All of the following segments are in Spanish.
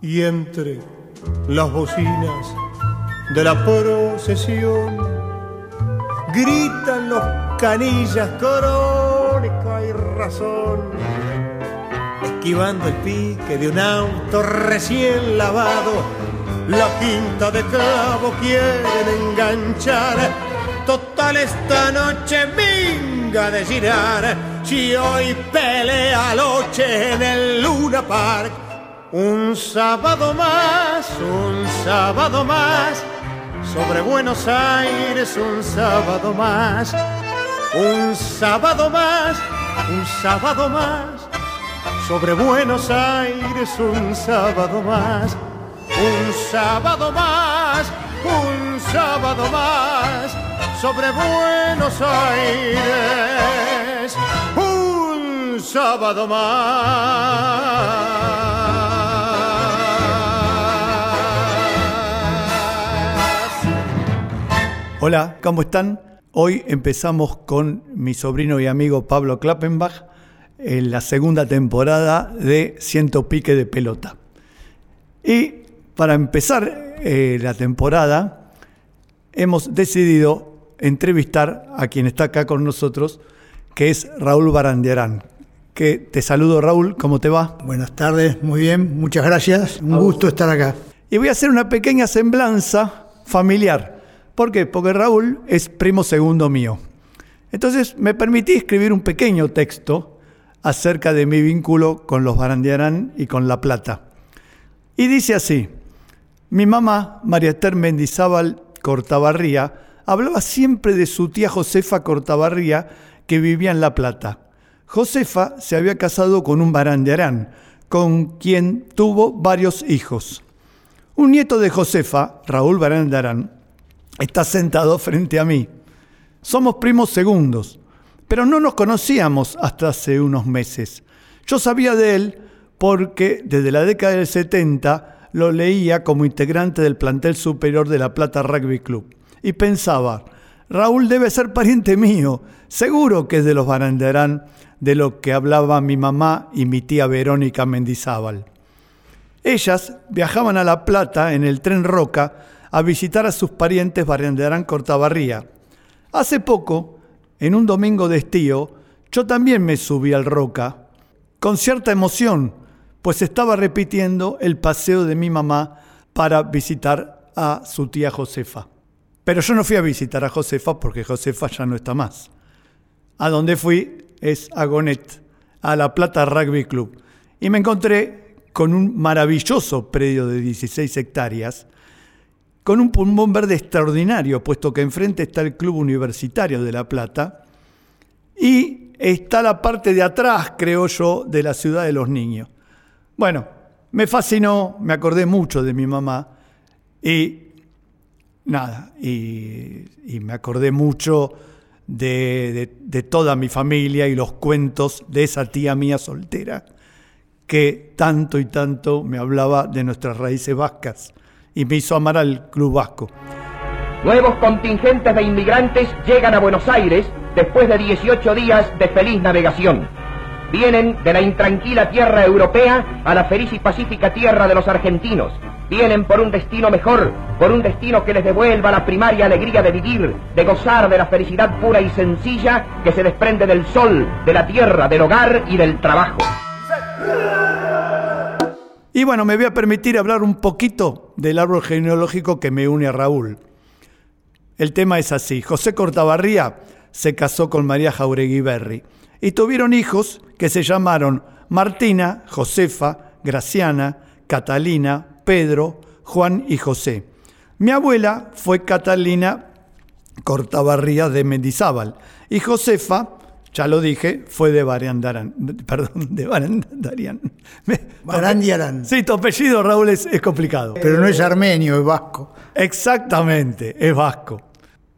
y entre las bocinas de la procesión gritan los canillas crónica y razón esquivando el pique de un auto recién lavado. La quinta de clavo quieren enganchar. Total esta noche minga de girar. Si hoy pelea Loche en el Luna Park un sábado más, un sábado más, sobre Buenos Aires un sábado más, un sábado más, un sábado más, sobre Buenos Aires un sábado más, un sábado más, un sábado más, sobre Buenos Aires un sábado más. Hola, ¿cómo están? Hoy empezamos con mi sobrino y amigo Pablo Klappenbach en la segunda temporada de Ciento Pique de Pelota. Y para empezar eh, la temporada, hemos decidido entrevistar a quien está acá con nosotros, que es Raúl Barandiarán. Que te saludo Raúl, ¿cómo te va? Buenas tardes, muy bien, muchas gracias, un gusto estar acá. Y voy a hacer una pequeña semblanza familiar ¿Por qué? Porque Raúl es primo segundo mío. Entonces me permití escribir un pequeño texto acerca de mi vínculo con los Barandiarán y con La Plata. Y dice así, mi mamá, María Esther Mendizábal Cortabarría, hablaba siempre de su tía Josefa Cortabarría que vivía en La Plata. Josefa se había casado con un Barandiarán, con quien tuvo varios hijos. Un nieto de Josefa, Raúl Barandiarán, está sentado frente a mí. Somos primos segundos, pero no nos conocíamos hasta hace unos meses. Yo sabía de él porque desde la década del 70 lo leía como integrante del plantel superior de La Plata Rugby Club. Y pensaba, Raúl debe ser pariente mío, seguro que es de los Baranderán, de lo que hablaba mi mamá y mi tía Verónica Mendizábal. Ellas viajaban a La Plata en el tren Roca a visitar a sus parientes Barrenderán Cortabarría. Hace poco, en un domingo de estío, yo también me subí al Roca, con cierta emoción, pues estaba repitiendo el paseo de mi mamá para visitar a su tía Josefa. Pero yo no fui a visitar a Josefa porque Josefa ya no está más. A donde fui es a Gonet, a La Plata Rugby Club, y me encontré con un maravilloso predio de 16 hectáreas, con un pulmón verde extraordinario, puesto que enfrente está el Club Universitario de La Plata y está la parte de atrás, creo yo, de la ciudad de los niños. Bueno, me fascinó, me acordé mucho de mi mamá y nada, y, me acordé mucho de, de toda mi familia y los cuentos de esa tía mía soltera que tanto y tanto me hablaba de nuestras raíces vascas y me hizo amar al Club Vasco. Nuevos contingentes de inmigrantes llegan a Buenos Aires después de 18 días de feliz navegación. Vienen de la intranquila tierra europea a la feliz y pacífica tierra de los argentinos. Vienen por un destino mejor, por un destino que les devuelva la primaria alegría de vivir, de gozar de la felicidad pura y sencilla que se desprende del sol, de la tierra, del hogar y del trabajo. Y bueno, me voy a permitir hablar un poquito del árbol genealógico que me une a Raúl. El tema es así. José Cortabarría se casó con María Jauregui Berry y tuvieron hijos que se llamaron Martina, Josefa, Graciana, Catalina, Pedro, Juan y José. Mi abuela fue Catalina Cortabarría de Mendizábal y Josefa ya lo dije, fue de Barandarán. Perdón, de Barandarian. Barandiarán. Sí, tu apellido, Raúl, es, es complicado. Pero no es armenio, es vasco. Exactamente, es vasco.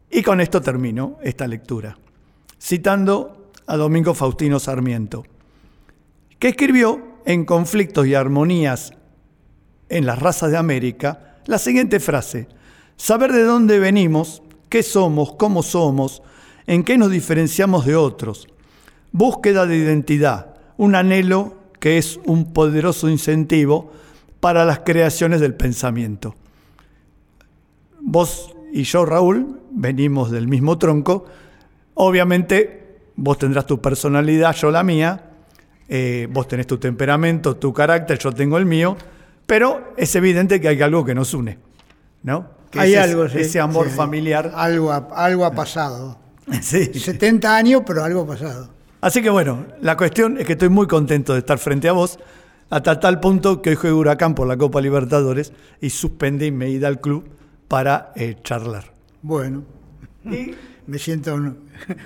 Y con esto termino esta lectura, citando a Domingo Faustino Sarmiento, que escribió en Conflictos y Armonías en las razas de América la siguiente frase, saber de dónde venimos, qué somos, cómo somos, en qué nos diferenciamos de otros. Búsqueda de identidad, un anhelo que es un poderoso incentivo para las creaciones del pensamiento. Vos y yo, Raúl, venimos del mismo tronco. Obviamente, vos tendrás tu personalidad, yo la mía. Eh, vos tenés tu temperamento, tu carácter, yo tengo el mío. Pero es evidente que hay algo que nos une, ¿no? Que Hay ese, algo, sí, ese amor sí, familiar. Algo ha, algo ha pasado. Sí. 70 años, pero algo pasado. Así que bueno, la cuestión es que estoy muy contento de estar frente a vos, hasta tal punto que hoy juego Huracán por la Copa Libertadores y suspendí mi ida al club para eh, charlar. Bueno, me siento un,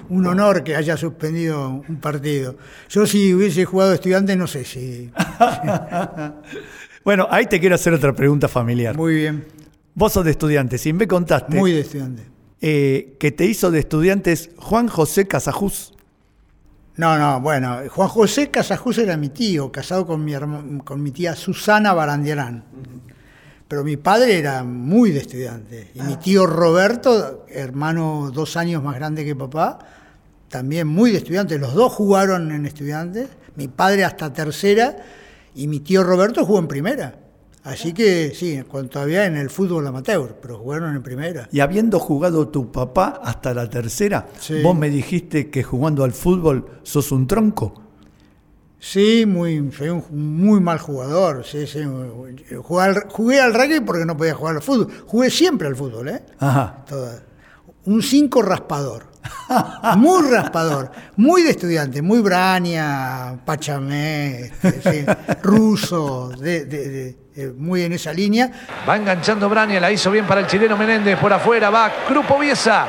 un honor que haya suspendido un partido. Yo si hubiese jugado estudiante, no sé si... Bueno, ahí te quiero hacer otra pregunta familiar. Muy bien, Vos sos de estudiantes y me contaste muy de estudiante. Eh, que te hizo de estudiantes Juan José Casajús. No, no, bueno, Juan José Casajus era mi tío, casado con mi, con mi tía Susana Barandiarán. Pero mi padre era muy de estudiante. Y mi tío Roberto, hermano dos años más grande que papá, también muy de estudiante. Los dos jugaron en estudiantes. Mi padre hasta tercera y mi tío Roberto jugó en primera. Así que sí, cuando todavía en el fútbol amateur, pero jugaron en primera. Y habiendo jugado tu papá hasta la tercera, Sí. vos me dijiste que jugando al fútbol sos un tronco. Sí, muy, soy un muy mal jugador. Sí, sí. Jugué, al, jugué al rugby porque no podía jugar al fútbol. Jugué siempre al fútbol, ¿eh? Ajá. Toda- Un 5 raspador. Muy raspador. Muy de estudiante. Muy Brania, Pachamé, este, sí, ruso, de- de- de- eh, muy en esa línea. Va enganchando Brania, la hizo bien para el chileno Menéndez. Por afuera va Crupo Biesa.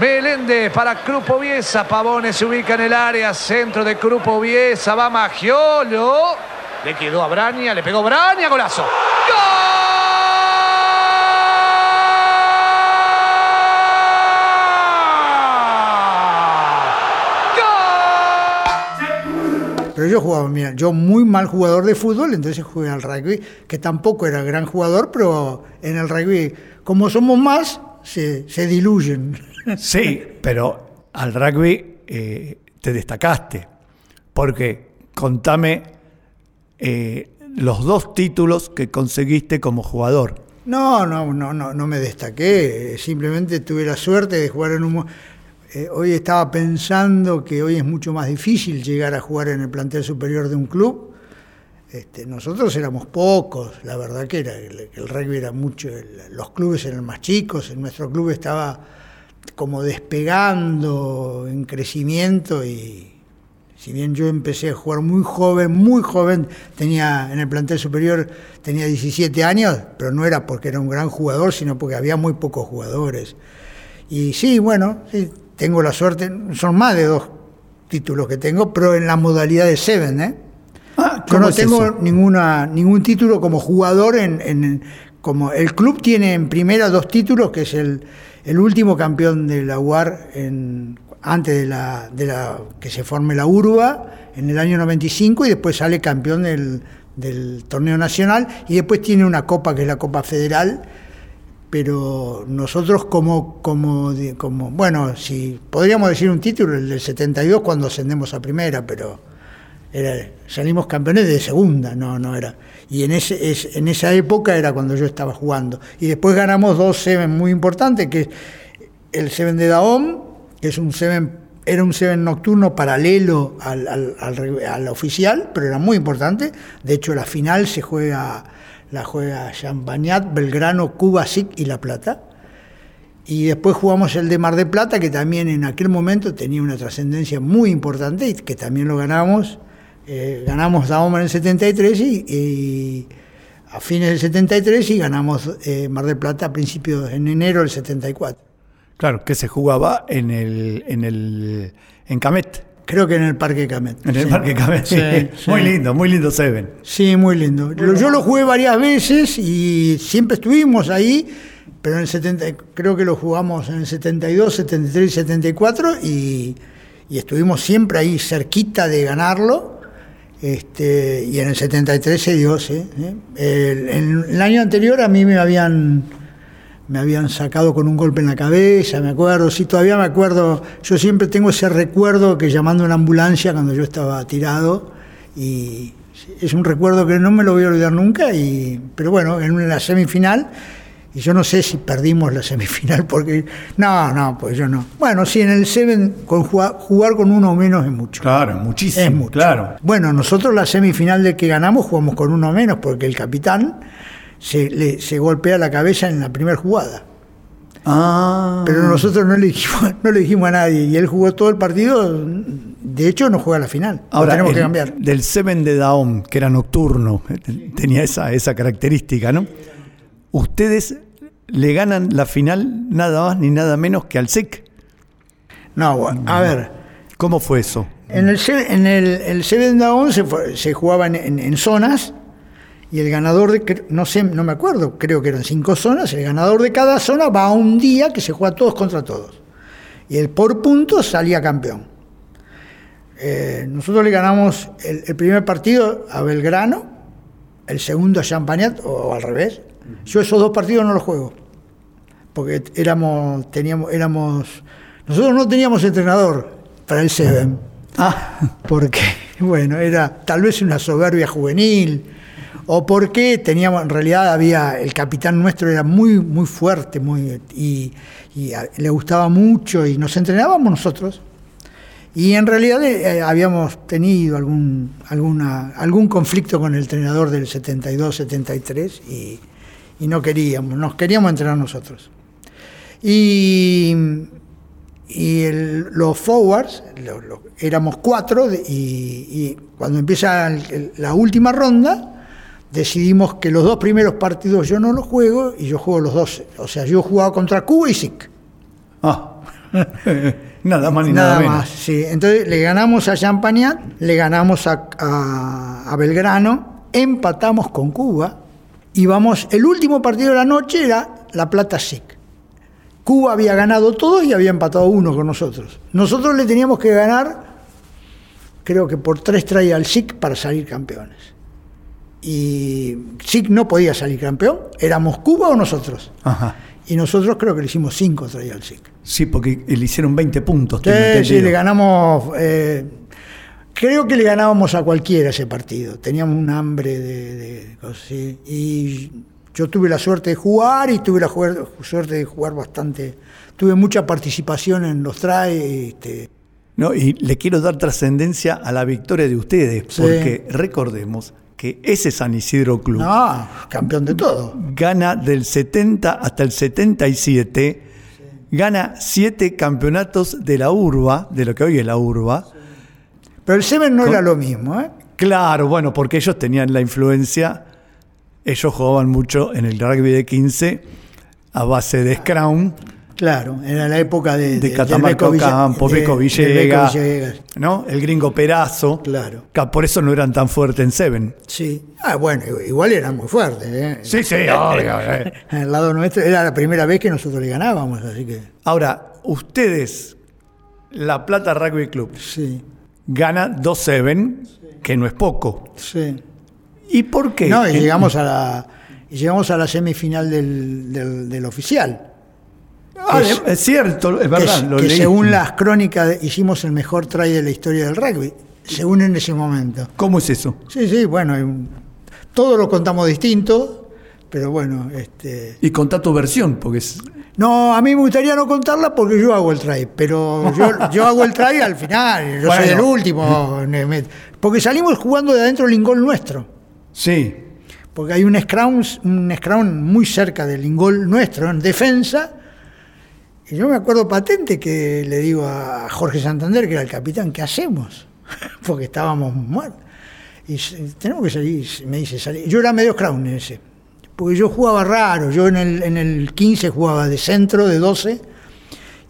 Meléndez para Crupo Biesa. Pavones se ubica en el área. Centro de Crupo Biesa. Va Magiolo. Le quedó a Brania. Le pegó Brania. Golazo. ¡Gol! Pero yo jugaba, mira, yo muy mal jugador de fútbol, entonces jugué al rugby, que tampoco era gran jugador, pero en el rugby, como somos más, se, se diluyen. Sí, pero al rugby eh, te destacaste. Porque contame eh, los dos títulos que conseguiste como jugador. No, no, no, no, no me destaqué. Simplemente tuve la suerte de jugar en un. Eh, hoy estaba pensando que hoy es mucho más difícil llegar a jugar en el plantel superior de un club. Este, nosotros éramos pocos, la verdad que era el, el rugby era mucho, los clubes eran más chicos, en nuestro club estaba como despegando en crecimiento y si bien yo empecé a jugar muy joven, muy joven, tenía en el plantel superior tenía 17 años, pero no era porque era un gran jugador, sino porque había muy pocos jugadores. Y sí, bueno, sí, tengo la suerte, son más de dos títulos que tengo, pero en la modalidad de Seven, ¿eh? Ah, Yo ¿cómo no es tengo eso? ninguna, ningún título como jugador en, en- como el club tiene en primera dos títulos, que es el, el último campeón de la UAR en, antes de la, de la que se forme la URBA en el año 95 y después sale campeón del, del torneo nacional y después tiene una copa que es la Copa Federal pero nosotros como, como, como, bueno, si podríamos decir un título, el del 72 cuando ascendemos a primera, pero era, salimos campeones de segunda, no, no era. Y en, ese, es, en esa época era cuando yo estaba jugando. Y después ganamos dos Seven muy importantes, que es el Seven de Daom, que es un Seven, era un Seven nocturno paralelo al, al, al oficial, pero era muy importante. De hecho, la final se juega, la juega Champagnat, Belgrano, Cuba, SIC y La Plata. Y después jugamos el de Mar de Plata, que también en aquel momento tenía una trascendencia muy importante y que también lo ganamos. Eh, ganamos Dahoma en el 73 y, y a fines del 73 y ganamos eh, Mar de Plata a principios, en enero del 74. Claro, que se jugaba en el, en el en Camet. Creo que en el Parque Camet. En el Sí. Parque Camet. Sí, sí. Muy lindo, muy lindo Seven. Sí, muy lindo. Yo lo jugué varias veces y siempre estuvimos ahí, pero en el 70, creo que lo jugamos en el 72, 73 y 74 y, estuvimos siempre ahí cerquita de ganarlo. Este, y en el 73 se dio, sí. ¿eh? El, en el año anterior a mí me habían me habían sacado con un golpe en la cabeza, me acuerdo, sí, todavía me acuerdo, yo siempre tengo ese recuerdo que llamando a una ambulancia cuando yo estaba tirado y es un recuerdo que no me lo voy a olvidar nunca, y, pero bueno, en la semifinal, y yo no sé si perdimos la semifinal, porque no, no, pues yo no. Bueno, sí, en el Seven con jugar, jugar con uno o menos es mucho. Claro, muchísimo. Es mucho. Claro. Bueno, nosotros la semifinal de que ganamos jugamos con uno menos, porque el capitán se, le, se golpea la cabeza en la primera jugada. Ah. Pero nosotros no le, dijimos, no le dijimos a nadie, y él jugó todo el partido, de hecho no juega la final, Ahora, tenemos que cambiar. del Seven de Daom, que era nocturno, eh, tenía esa, esa característica, ¿no? Ustedes le ganan la final nada más ni nada menos que al SIC. No, a ver, ¿Cómo fue eso? En el, en el, el Seven Down se, se jugaba en, en- en zonas y el ganador de, no sé, no me acuerdo, creo que eran cinco zonas, el ganador de cada zona va a un día que se juega todos contra todos. Y el por puntos salía campeón. Eh, nosotros le ganamos el, el primer partido a Belgrano, el segundo a Champagnat, o, al revés. Yo esos dos partidos no los juego, porque éramos, teníamos, éramos, nosotros no teníamos entrenador para el Seven Ah, porque, bueno, era tal vez una soberbia juvenil, o porque teníamos, en realidad había, el capitán nuestro era muy, muy fuerte, muy, y, le gustaba mucho, y nos entrenábamos nosotros. Y en realidad eh, habíamos tenido algún, alguna, algún conflicto con el entrenador del 72-73 y, y no queríamos, nos queríamos entrenar nosotros. Y, y los forwards, éramos cuatro, y, cuando empieza la última ronda, decidimos que los dos primeros partidos yo no los juego y yo juego los dos. O sea, yo jugaba contra Cuba y SIC. ah. nada más ni nada, Nada menos. más, sí. Entonces le ganamos a Champagnat, le ganamos a, a- a Belgrano, empatamos con Cuba y vamos, el último partido de la noche era La Plata SIC. Cuba había ganado todos y había empatado uno con nosotros. Nosotros le teníamos que ganar, creo que por tres traía al SIC para salir campeones. Y SIC no podía salir campeón, éramos Cuba o nosotros. Ajá. Y nosotros creo que le hicimos cinco traía al SIC. Sí, porque le hicieron 20 puntos. Sí, sí, le ganamos. eh, creo que le ganábamos a cualquiera ese partido. Teníamos un hambre de, de cosas así. Y yo tuve la suerte de jugar y tuve la jugar- suerte de jugar bastante. Tuve mucha participación en los traes. Este, No, y le quiero dar trascendencia a la victoria de ustedes, Sí. porque recordemos que ese San Isidro Club no, campeón de todo. gana del 70 hasta el 77, gana siete campeonatos de la urba, de lo que hoy es la urba. Pero el Seven no Con- era lo mismo, ¿eh? Claro, bueno, porque ellos tenían la influencia, ellos jugaban mucho en el rugby de 15 a base de Scrum, Claro, era la época de, de del Catamarca de- Beco Villegas, Villegas. ¿no? El gringo Perazo. Claro. Que Por eso no eran tan fuertes en Seven. Sí. Ah, bueno, igual eran muy fuertes. ¿eh? Sí, sí, obvio. eh. Al lado nuestro era la primera vez que nosotros le ganábamos, así que Ahora, ustedes, La Plata Rugby Club, sí, gana 2-7, que no es poco. sí. ¿Y por qué? No, y llegamos a la llegamos a la semifinal del, del, del oficial. Ah, es- es, cierto, es Que, verdad. lo que según las crónicas hicimos el mejor try de la historia del rugby, según en ese momento. ¿Cómo es eso? Sí, sí, bueno, todo lo contamos distinto, pero bueno, este Y contá tu versión, porque es... No, a mí me gustaría no contarla porque yo hago el try, pero yo, yo hago el try al final, yo soy Bueno. el último. Porque salimos jugando de adentro del ingol nuestro, Sí, porque hay un scrum, un scrum muy cerca del ingol nuestro, en defensa, y yo me acuerdo patente que le digo a Jorge Santander, que era el capitán, ¿qué hacemos? porque estábamos muertos. Y tenemos que salir, me dice, salir. yo era medio en ese, porque yo jugaba raro, yo en el, en el 15 jugaba de centro, de 12,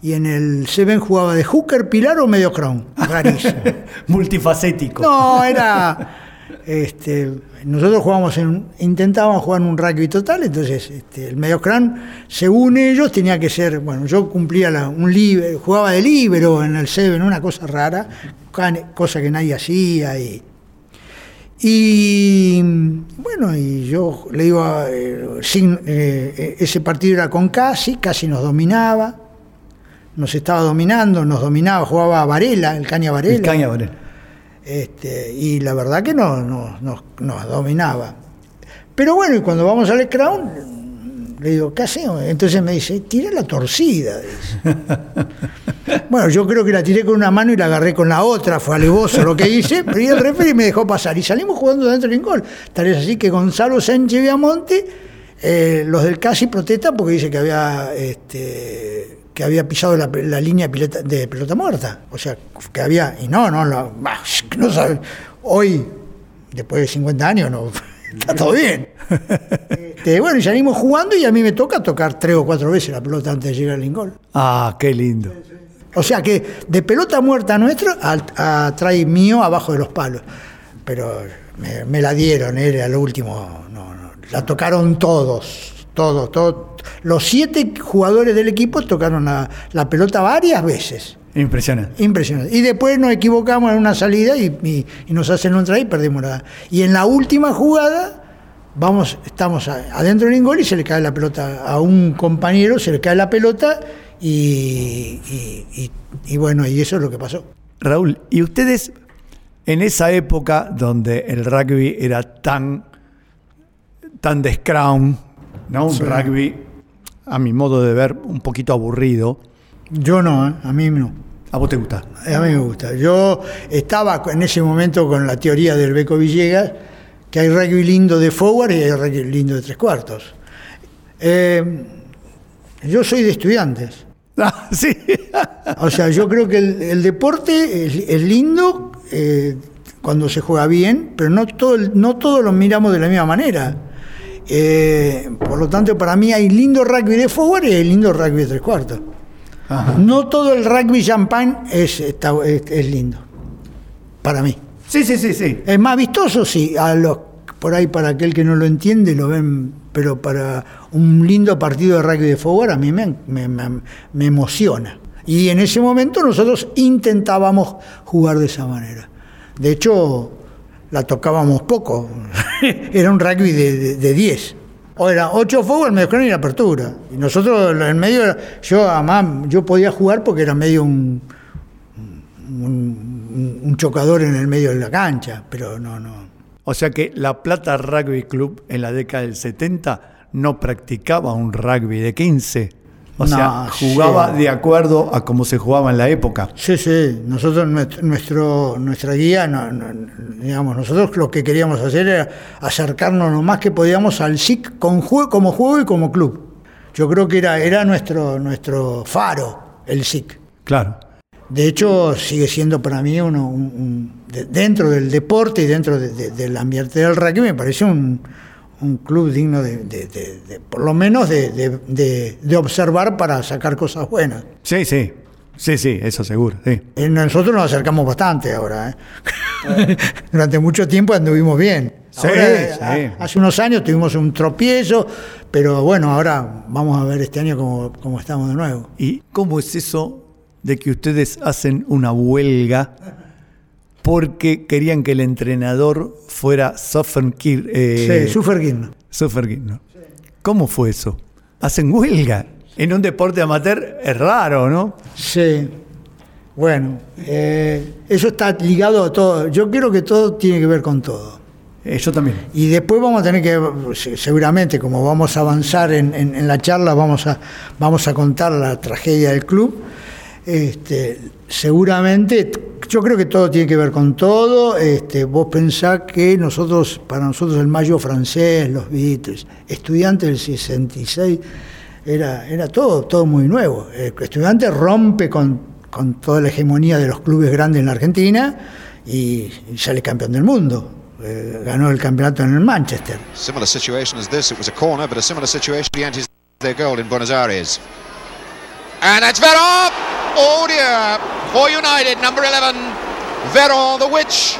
y en el 7 jugaba de hooker, pilar o medio crown, rarísimo. multifacético. No, era. Este, nosotros jugábamos en, intentábamos jugar en un rugby total, entonces este, el medio crown, según ellos, tenía que ser. Bueno, yo cumplía un libre, jugaba de libero en el 7, una cosa rara, cosa que nadie hacía. Y, bueno, y yo le digo, a, eh, sin- eh, ese partido era con Casi, Casi nos dominaba, nos estaba dominando, nos dominaba, jugaba Varela, el Caña Varela. El caña, Varela. Este, y la verdad que no, no- no- nos dominaba. Pero bueno, y cuando vamos al Crown, le digo, ¿qué hacemos? Entonces me dice, tira la torcida. dice. bueno, yo creo que la tiré con una mano y la agarré con la otra, fue alevoso lo que hice, pero y el referee me dejó pasar. Y salimos jugando dentro del gol. Tal es así que Gonzalo Sánchez Viamonte, eh, los del Casi protestan porque dice que había este, que había pisado la, la línea de pelota muerta. O sea, que había. Y no, no, no, no sabe. Hoy, después de 50 años, no. Está todo bien. Este, bueno, y salimos jugando y a mí me toca tocar tres o cuatro veces la pelota antes de llegar al gol. Ah, qué lindo. O sea que de pelota muerta nuestra al- a, trae mío abajo de los palos. Pero me, me la dieron, era lo último. No, no, la tocaron todos, todos, todos. Los siete jugadores del equipo tocaron la, la pelota varias veces. Impresionante. Impresionante. Y después nos equivocamos en una salida y, y- y nos hacen un try y perdimos la. Y en la última jugada, vamos, estamos adentro del gol y se le cae la pelota a un compañero, se le cae la pelota y, y- y- y bueno, y eso es lo que pasó. Raúl, ¿y ustedes en esa época donde el rugby era tan, tan de scrum, ¿no? un rugby, a mi modo de ver, un poquito aburrido, Yo no, ¿eh? a mí no. ¿a vos te gusta? A mí me gusta. Yo estaba en ese momento con la teoría del Beco Villegas, que hay rugby lindo de forward y hay rugby lindo de tres cuartos. Eh, yo soy de estudiantes. Ah, sí. O sea, yo creo que el, el deporte es, es lindo eh, cuando se juega bien, pero no todo, no todos lo miramos de la misma manera. Eh, por lo tanto, para mí hay lindo rugby de forward y hay lindo rugby de tres cuartos. No todo el rugby champagne es, está- es, es lindo, para mí. Sí, sí, sí, sí. Es más vistoso, sí, a los, por ahí para aquel que no lo entiende lo ven, pero para un lindo partido de rugby de forward a mí me, me- me- me emociona. Y en ese momento nosotros intentábamos jugar de esa manera. De hecho, la tocábamos poco. era un rugby de, de, de 10. O era 8 forward, medio crono y apertura. Y nosotros en medio, yo además, yo podía jugar porque era medio un, un, un- un chocador en el medio de la cancha, pero no, no. O sea que La Plata Rugby Club en la década del 70 no practicaba un rugby de 15. O sea, No, jugaba sí. de acuerdo a cómo se jugaba en la época. Sí, sí, nosotros, nuestro, nuestra guía, no- no- digamos, nosotros lo que queríamos hacer era acercarnos lo más que podíamos al SIC con como juego y como club. Yo creo que era, era nuestro, nuestro faro, el SIC. Claro. De hecho, sigue siendo para mí uno, un- un- de- dentro del deporte y dentro de- de- del ambiente del rugby, me parece un, un club digno de, de- de- de- por lo menos de, de- de- de observar para sacar cosas buenas. Sí, sí. Sí, sí, eso seguro. Sí. Eh, Nosotros nos acercamos bastante ahora. ¿eh? Durante mucho tiempo anduvimos bien. Sí, Ahora, eh, sí. a- Hace unos años tuvimos un tropiezo, pero bueno, ahora vamos a ver este año cómo, cómo estamos de nuevo. ¿Y cómo es eso de que ustedes hacen una huelga porque querían que el entrenador fuera Sofenkir? Eh, sí, Suferguín. Sofenkir, ¿no? ¿Cómo fue eso? Hacen huelga. En un deporte amateur es raro, ¿no? Sí. Bueno, eh, eso está ligado a todo. Yo creo que todo tiene que ver con todo. Eh, yo también. Y después vamos a tener que, se- seguramente, como vamos a avanzar en, en- en la charla, vamos a, vamos a contar la tragedia del club. Este, seguramente, yo creo que todo tiene que ver con todo. Este, vos pensás que nosotros, para nosotros el mayo francés, los Beatles, estudiantes del 66, era, era todo, todo muy nuevo. El estudiante rompe con, con toda la hegemonía de los clubes grandes en la Argentina y, sale campeón del mundo. Eh, ganó el campeonato en el Manchester. Similar situation as this. It was a corner, but a similar situation. The antis their goal in Buenos Aires. And it's Verón! Oh dear! For United, number 11, Verón the Witch.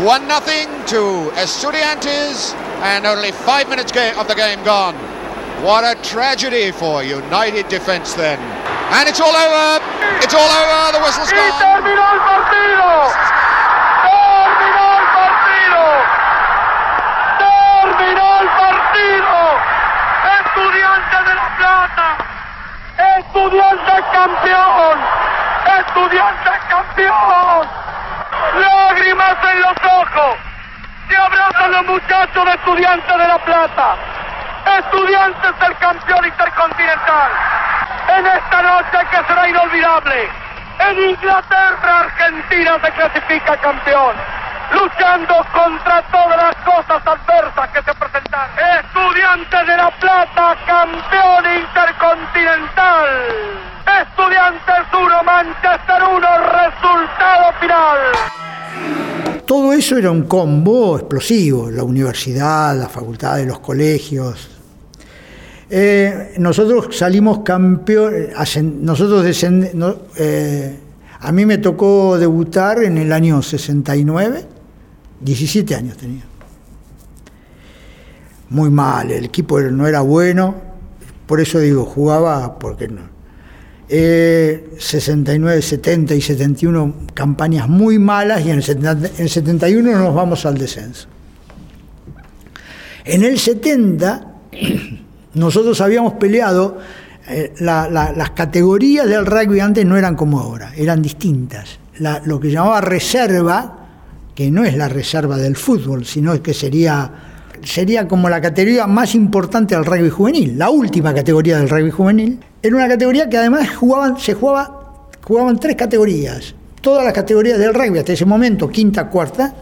1 nothing to Estudiantes, and only five minutes of the game gone. What a tragedy for United defence then. And it's all over! It's all over! The whistle's gone! Estudiante campeón. Estudiante campeón. lágrimas en los ojos. Se abrazan los muchachos de Estudiantes de La Plata. Estudiantes del campeón intercontinental. En esta noche que será inolvidable. En Inglaterra, Argentina se clasifica campeón. Luchando contra todas las cosas adversas que se presentan. Estudiantes de La Plata, campeón intercontinental. Estudiantes 1, Manchester 1, resultado final. Todo eso era un combo explosivo, la universidad, la facultad, los colegios. Eh, nosotros salimos campeones, nosotros descend- no, eh, a mí me tocó debutar en el año 69, 17 años tenía. Muy mal, el equipo no era bueno, por eso digo, jugaba porque no. Eh, 69, 70 y 71 campañas muy malas y en el, 70 en el 71 nos vamos al descenso. En el 70 nosotros habíamos peleado, eh, la- la- las categorías del rugby antes no eran como ahora, eran distintas. Lo que llamaba reserva, que no es la reserva del fútbol, sino que sería, sería como la categoría más importante del rugby juvenil, la última categoría del rugby juvenil, era una categoría que además jugaban, se jugaba, jugaban tres categorías. Todas las categorías del rugby hasta ese momento, quinta, cuarta,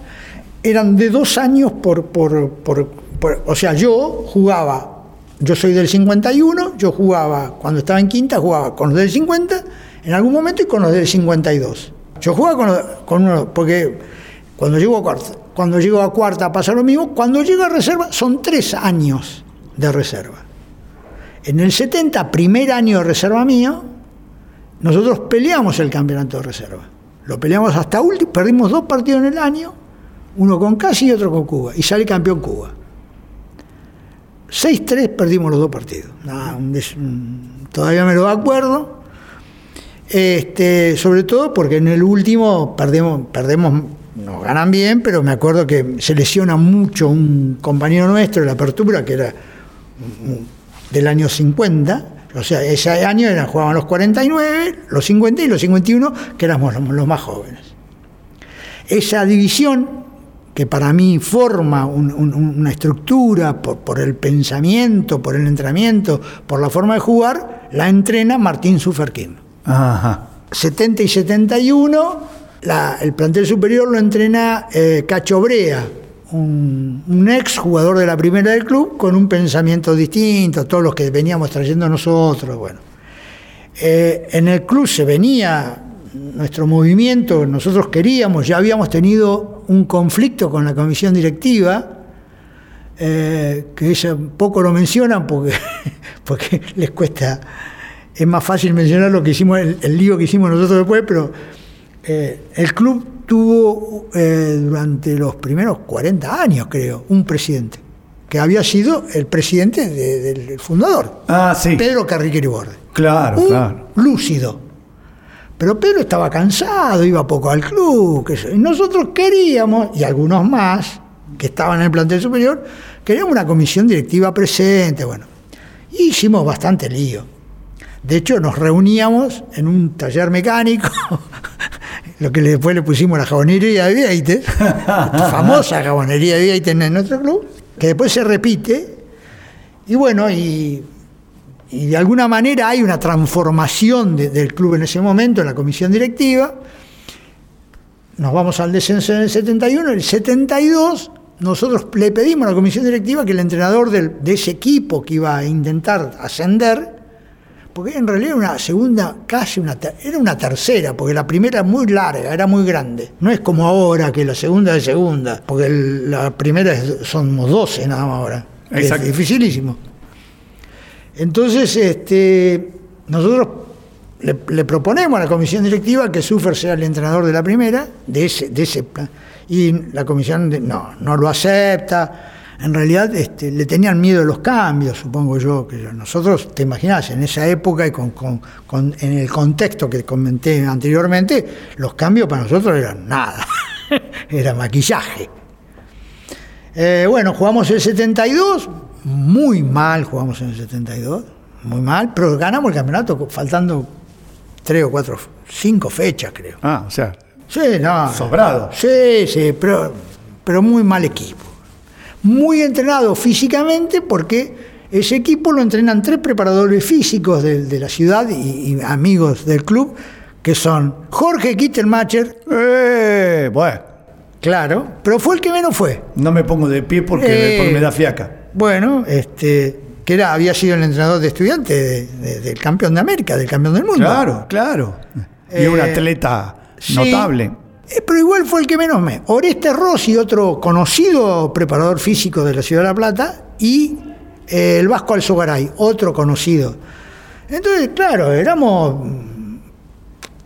eran de dos años por, por, por- o sea, yo jugaba, yo soy del 51, yo jugaba, cuando estaba en quinta, jugaba con los del 50 en algún momento y con los del 52. Yo jugaba con, con uno, porque cuando llego a cuarta, pasa lo mismo, cuando llego a reserva son tres años de reserva. En el 70, primer año de reserva mío, nosotros peleamos el campeonato de reserva. Lo peleamos hasta último, perdimos dos partidos en el año, uno con Casi y otro con Cuba, y sale campeón Cuba. 6-3 perdimos los dos partidos. Todavía me lo acuerdo. Este, sobre todo porque en el último perdemos, perdemos, nos ganan bien, pero me acuerdo que se lesiona mucho un compañero nuestro de la apertura, que era del año 50, o sea, ese año eran, jugaban los 49, los 50 y los 51, que éramos los, los más jóvenes. Esa división, que para mí forma un- un- una estructura por, por el pensamiento, por el entrenamiento, por la forma de jugar, la entrena Martín Suferquín. Ajá. 70 y 71, el plantel superior lo entrena eh, Cacho Brea, un, un ex jugador de la primera del club con un pensamiento distinto, todos los que veníamos trayendo nosotros. Bueno, Eh, en el club se venía nuestro movimiento, nosotros queríamos, ya habíamos tenido un conflicto con la comisión directiva, eh, que eso poco lo mencionan porque, les cuesta, es más fácil mencionar lo que hicimos, el lío que hicimos nosotros después, pero eh, el club tuvo eh, durante los primeros 40 años, creo, un presidente, que había sido el presidente de- del fundador, Ah, sí. Pedro Carriqueri Borde. Claro, Un claro. lúcido. Pero Pedro estaba cansado, iba poco al club. yo. Y nosotros queríamos, y algunos más que estaban en el plantel superior, queríamos una comisión directiva presente. Bueno, y hicimos bastante lío. De hecho, nos reuníamos en un taller mecánico, lo que después le pusimos la jabonería de Vieites, famosa jabonería de Vieites en nuestro club, que después se repite. Y bueno, y y de alguna manera hay una transformación de- del club en ese momento, en la comisión directiva. Nos vamos al descenso en el 71, el 72 nosotros le pedimos a la comisión directiva que el entrenador del- de ese equipo que iba a intentar ascender, porque en realidad era una segunda, casi una, era una tercera, porque la primera era muy larga, era muy grande. No es como ahora que la segunda es segunda, porque el- la primera es- somos 12 nada más ahora. Es Exacto. dificilísimo. Entonces, este, nosotros le, le proponemos a la comisión directiva que Sufer sea el entrenador de la primera, de ese, de ese plan. Y la comisión de- no, no lo acepta. En realidad este, le tenían miedo a los cambios, supongo yo. que Nosotros, te imaginas, en esa época y con, con- con- en el contexto que comenté anteriormente, los cambios para nosotros eran nada. Era maquillaje. Eh, bueno, jugamos el 72, muy mal jugamos en el 72, muy mal, pero ganamos el campeonato faltando tres o cuatro, cinco fechas creo. Ah, o sea, Sí, no. Sobrado. Sí, sí, pero, pero muy mal equipo. Muy entrenado físicamente porque ese equipo lo entrenan tres preparadores físicos de, de la ciudad y, y amigos del club, que son Jorge Kittelmacher, Eh, bueno, claro, pero fue el que menos fue. no me pongo de pie porque, Eh, porque me da fiaca. Bueno, este, que era, había sido el entrenador de estudiantes de- de- del campeón de América, del campeón del mundo. Claro, claro. Y Eh, un atleta Sí, notable. Eh, pero igual fue el que menos me. Oreste Rossi, otro conocido preparador físico de la Ciudad de La Plata, y eh, el Vasco Alzogaray, otro conocido. Entonces, claro, éramos mm,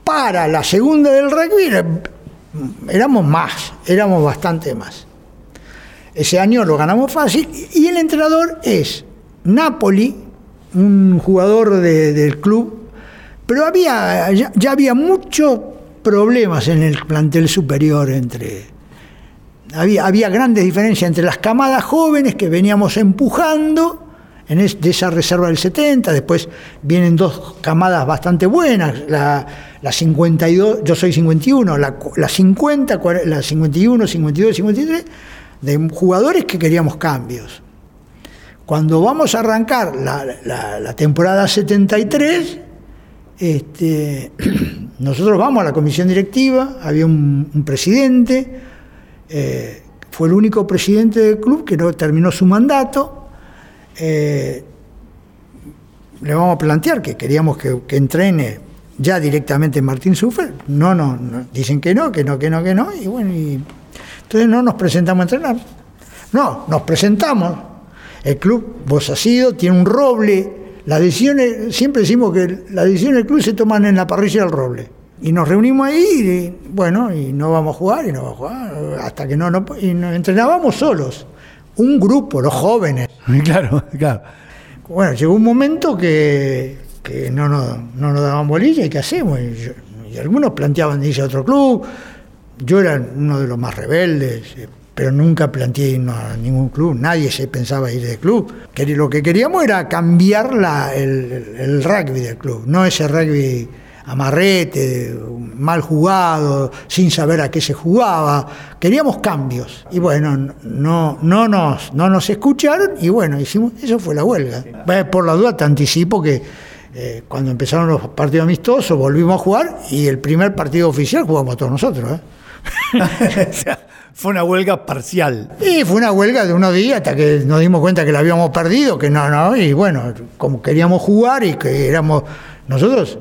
para la segunda del rugby, era- éramos más, éramos bastante más. Ese año lo ganamos fácil y el entrenador es Napoli, un jugador de- del club, pero había ya, había muchos problemas en el plantel superior entre había, había grandes diferencias entre las camadas jóvenes que veníamos empujando en de esa reserva del 70, después vienen dos camadas bastante buenas, la, la 52, yo soy 51, la, la 50, cuare- la 51, 52, 53, de jugadores que queríamos cambios. Cuando vamos a arrancar la- la temporada 73, este, nosotros vamos a la comisión directiva, había un, presidente, eh, fue el único presidente del club que no terminó su mandato. eh, le vamos a plantear que queríamos que, entrene ya directamente Martín Sufer. No, no, dicen que no, que no, que no, que no. Y bueno, entonces no nos presentamos a entrenar. No, nos presentamos. El club, vos has ido, tiene un roble. Las decisiones, siempre decimos que las decisiones del club se toman en la parrilla del roble. Y nos reunimos ahí, y, bueno, y no vamos a jugar, y no vamos a jugar, hasta que no, no y nos entrenábamos solos. Un grupo, los jóvenes. Claro, claro. Bueno, llegó un momento que, que no, nos, no nos daban bolilla y qué hacemos. Y, yo- y algunos planteaban irse a otro club. Yo era uno de los más rebeldes, eh, pero nunca planteé irnos a ningún club. Nadie se pensaba ir de club. Lo que queríamos era cambiar el, rugby del club, no ese rugby amarrete, mal jugado, sin saber a qué se jugaba. Queríamos cambios. Y bueno, no, no, nos, no nos escucharon y bueno, hicimos, eso fue la huelga. Eh, Por la duda te anticipo que eh, cuando empezaron los partidos amistosos volvimos a jugar y el primer partido oficial jugamos todos nosotros. ¿eh? Fue una huelga parcial. Y fue una huelga de unos días hasta que nos dimos cuenta que la habíamos perdido, que no, no, y bueno, como queríamos jugar y que éramos nosotros,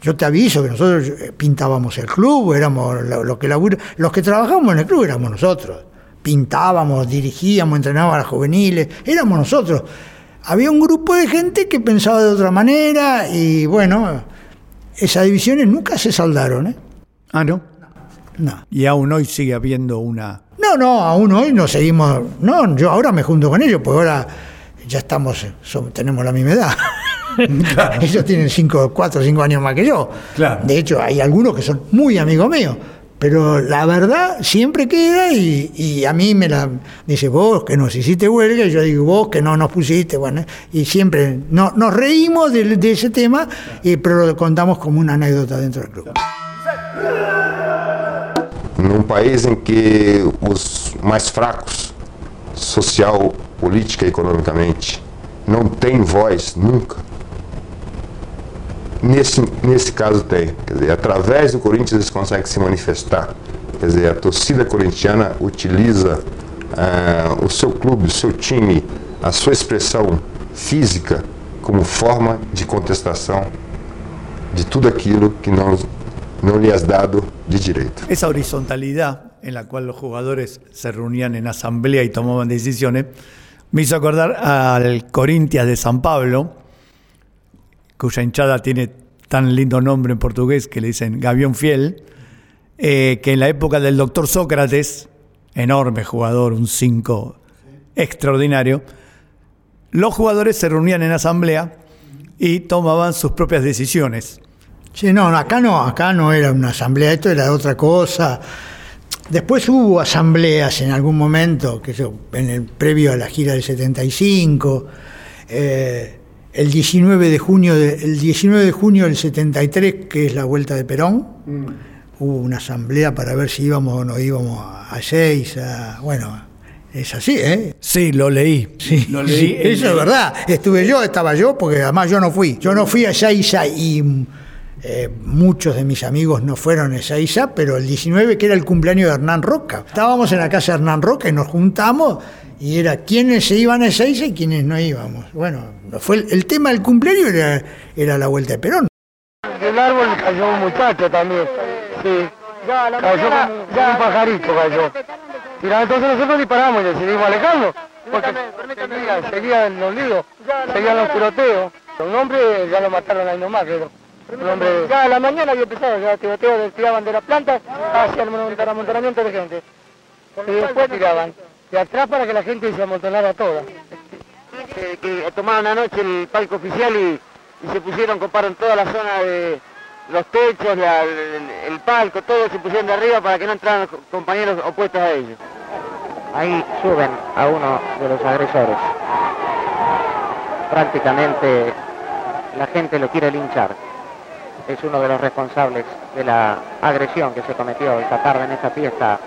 yo te aviso que nosotros eh, pintábamos el club, éramos lo, lo que labura- los que trabajamos en el club éramos nosotros. Pintábamos, dirigíamos, entrenábamos a las juveniles, éramos nosotros. Había un grupo de gente que pensaba de otra manera y bueno, esas divisiones nunca se saldaron, ¿eh? Ah, ¿no? No. Y aún hoy sigue habiendo una... No, no, aún hoy no seguimos. No, yo ahora me junto con ellos, porque ahora ya estamos, tenemos la misma edad. ellos tienen cinco, cuatro o cinco años más que yo. Claro. De hecho, hay algunos que son muy amigos míos. Pero la verdad siempre queda y, y a mí me la dice vos que nos hiciste huelga y yo digo vos que no nos pusiste, bueno, y siempre no, nos reímos de, de esse tema, y, pero lo contamos como una anécdota dentro del club. Num país em que os mais fracos, social, política e economicamente, não têm voz nunca. Nesse, nesse caso tem. Quer dizer, através do Corinthians eles conseguem se manifestar. Quer dizer, a torcida corintiana utiliza ah, o seu clube, o seu time, a sua expressão física como forma de contestação de tudo aquilo que não, não lhe é dado de direito. Esa horizontalidad en la cual los jugadores se reunían en asamblea y tomaban decisiones, me hizo acordar al Corintias de San Pablo, cuya hinchada tiene tan lindo nombre en portugués que le dicen Gavión Fiel, eh, que en la época del doctor Sócrates, enorme jugador, un 5 extraordinario, los jugadores se reunían en asamblea y tomaban sus propias decisiones. Sí, no, acá no, acá no era una asamblea, esto era otra cosa. Después hubo asambleas en algún momento, que yo, en el previo a la gira del 75, eh, el 19 de junio de- el 19 de junio del 73, que es la vuelta de Perón, hubo una asamblea para ver si íbamos o no íbamos a seis. bueno, es así, ¿eh? Sí, lo leí. Sí, lo leí. leí. eso es verdad. Estuve yo, estaba yo, porque además yo no fui. Yo no fui a Seiza y eh, muchos de mis amigos no fueron a Seiza, pero el 19, que era el cumpleaños de Hernán Roca. Estábamos en la casa de Hernán Roca y nos juntamos y era quiénes se iban a Ezeiza y quiénes no íbamos. Bueno, fue el, tema del cumpleaños era, era la vuelta de Perón. Del árbol cayó un muchacho también, sí. Cayó como, un pajarito cayó. Y entonces nosotros disparamos y decidimos alejarnos, porque seguía, seguían los líos, seguían los tiroteos. Un hombre ya lo mataron ahí nomás, creo. Hombre... Ya a la mañana había empezado, ya tiroteos tiraban de la planta hacia el amontonamiento de gente. Y después tiraban de atrás para que la gente se amontonara toda. Que, que tomaron anoche el palco oficial y, se pusieron, coparon toda la zona de los techos, el, palco, todo se pusieron de arriba para que no entraran compañeros opuestos a ellos. Ahí suben a uno de los agresores. Prácticamente la gente lo quiere linchar. Es uno de los responsables de la agresión que se cometió esta tarde en esta fiesta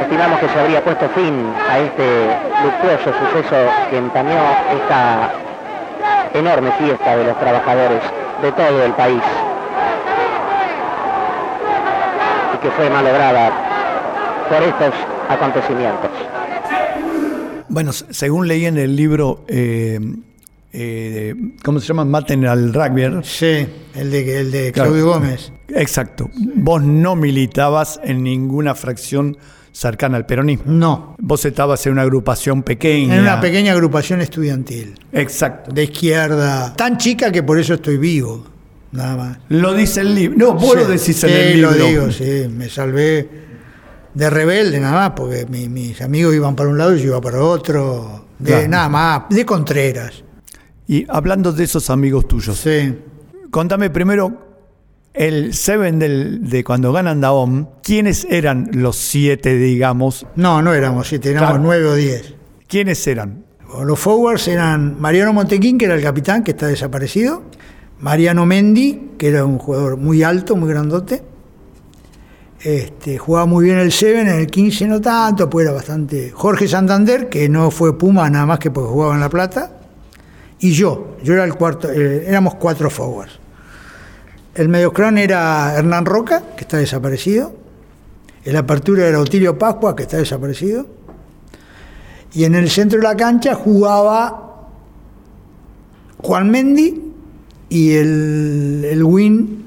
estimamos que se habría puesto fin a este luctuoso suceso que entamió esta enorme fiesta de los trabajadores de todo el país y que fue malograda por estos acontecimientos. Bueno, según leí en el libro, eh, eh, ¿cómo se llama? Maten al rugby. Sí, el de, el de Claudio Gómez. Exacto. Vos no militabas en ninguna fracción cercana al peronismo. No. Vos estabas en una agrupación pequeña. En una pequeña agrupación estudiantil. Exacto. De izquierda. Tan chica que por eso estoy vivo. Nada más. Lo dice el libro. No, vos lo decís en el libro. Sí, lo digo, sí. Me salvé de rebelde nada más, porque mis amigos iban para un lado y yo iba para otro. De nada más, de Contreras. Y hablando de esos amigos tuyos. Sí. Contame primero el Seven del, de cuando ganan Daom, ¿quiénes eran los siete, digamos? No, no éramos siete, éramos nueve o diez. ¿Quiénes eran? Los forwards eran Mariano Montequín, que era el capitán, que está desaparecido. Mariano Mendi, que era un jugador muy alto, muy grandote. Este, jugaba muy bien el Seven, en el 15 no tanto, pues era bastante. Jorge Santander, que no fue Puma nada más que porque jugaba en La Plata. Y yo, yo era el cuarto, eh, éramos cuatro forwards. El mediocrón era Hernán Roca, que está desaparecido. El apertura era Otilio Pascua, que está desaparecido. Y en el centro de la cancha jugaba Juan Mendi y el, el win,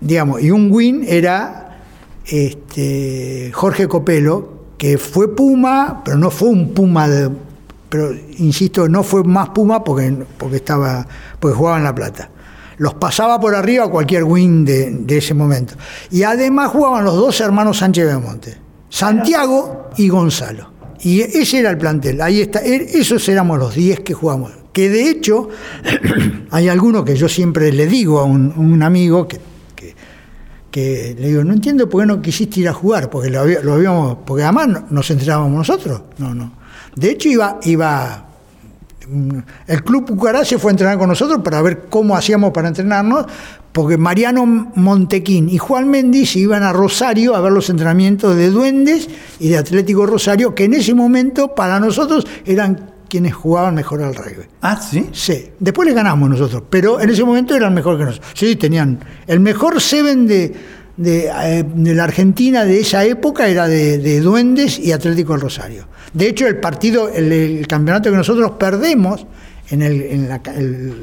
digamos, y un win era este, Jorge Copelo, que fue Puma, pero no fue un Puma de, pero insisto, no fue más Puma porque, porque estaba, porque jugaba en La Plata los pasaba por arriba cualquier win de, ese momento. Y además jugaban los dos hermanos Sánchez Belmonte, Santiago y Gonzalo. Y ese era el plantel, ahí está, er, esos éramos los 10 que jugamos. Que de hecho, hay algunos que yo siempre le digo a un, amigo que, que, le digo, no entiendo por qué no quisiste ir a jugar, porque lo, habíamos, porque además nos entrenábamos nosotros. No, no. De hecho, iba, iba el club Pucará se fue a entrenar con nosotros para ver cómo hacíamos para entrenarnos, porque Mariano Montequín y Juan Méndez iban a Rosario a ver los entrenamientos de Duendes y de Atlético Rosario, que en ese momento para nosotros eran quienes jugaban mejor al rugby. Ah, sí. Sí. Después les ganamos nosotros, pero en ese momento eran mejor que nosotros. Sí, tenían el mejor seven de, de, eh, la Argentina de esa época era de, Duendes y Atlético Rosario. De hecho, el partido, el, campeonato que nosotros perdemos en el, en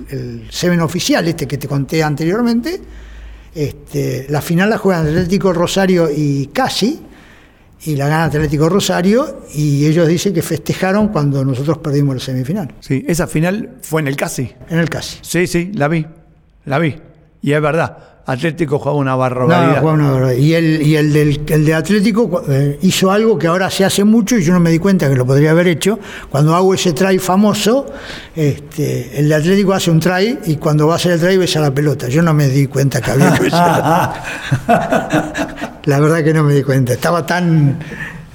el, Seven oficial, este que te conté anteriormente, este, la final la juegan Atlético Rosario y Casi, y la gana Atlético Rosario, y ellos dicen que festejaron cuando nosotros perdimos la semifinal. Sí, esa final fue en el Casi. En el Casi. Sí, sí, la vi, la vi. Y es verdad, Atlético jugaba una barbaridad. No, Y el, y el, del, el de Atlético eh, hizo algo que ahora se hace mucho y yo no me di cuenta que lo podría haber hecho. Cuando hago ese try famoso, este, el de Atlético hace un try y cuando va a hacer el try besa la pelota. Yo no me di cuenta que había La verdad que no me di cuenta. Estaba tan.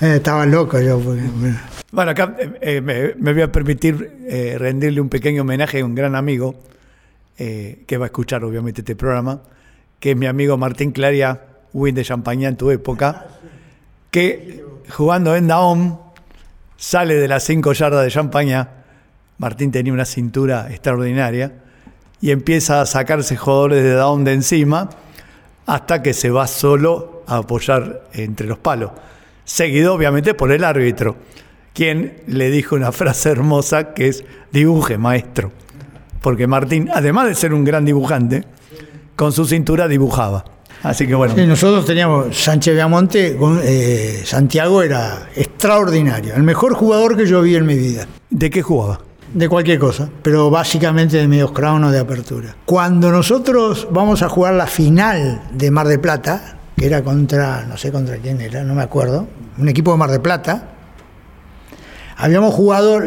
Eh, estaba loco yo. bueno. acá eh, me, me, voy a permitir rendirle un pequeño homenaje a un gran amigo que va a escuchar obviamente este programa que es mi amigo Martín Claria, win de Champañá en tu época, que jugando en Daom sale de las cinco yardas de Champañá. Martín tenía una cintura extraordinaria y empieza a sacarse jugadores de Daom de encima hasta que se va solo a apoyar entre los palos. Seguido, obviamente, por el árbitro, quien le dijo una frase hermosa que es: dibuje, maestro. Porque Martín, además de ser un gran dibujante, con su cintura dibujaba. Así que bueno. Sí, nosotros teníamos Sánchez Viamonte, eh, Santiago era extraordinario, el mejor jugador que yo vi en mi vida. ¿De qué jugaba? De cualquier cosa, pero básicamente de medios crown o de apertura. Cuando nosotros vamos a jugar la final de Mar de Plata, que era contra, no sé contra quién era, no me acuerdo, un equipo de Mar de Plata, habíamos jugado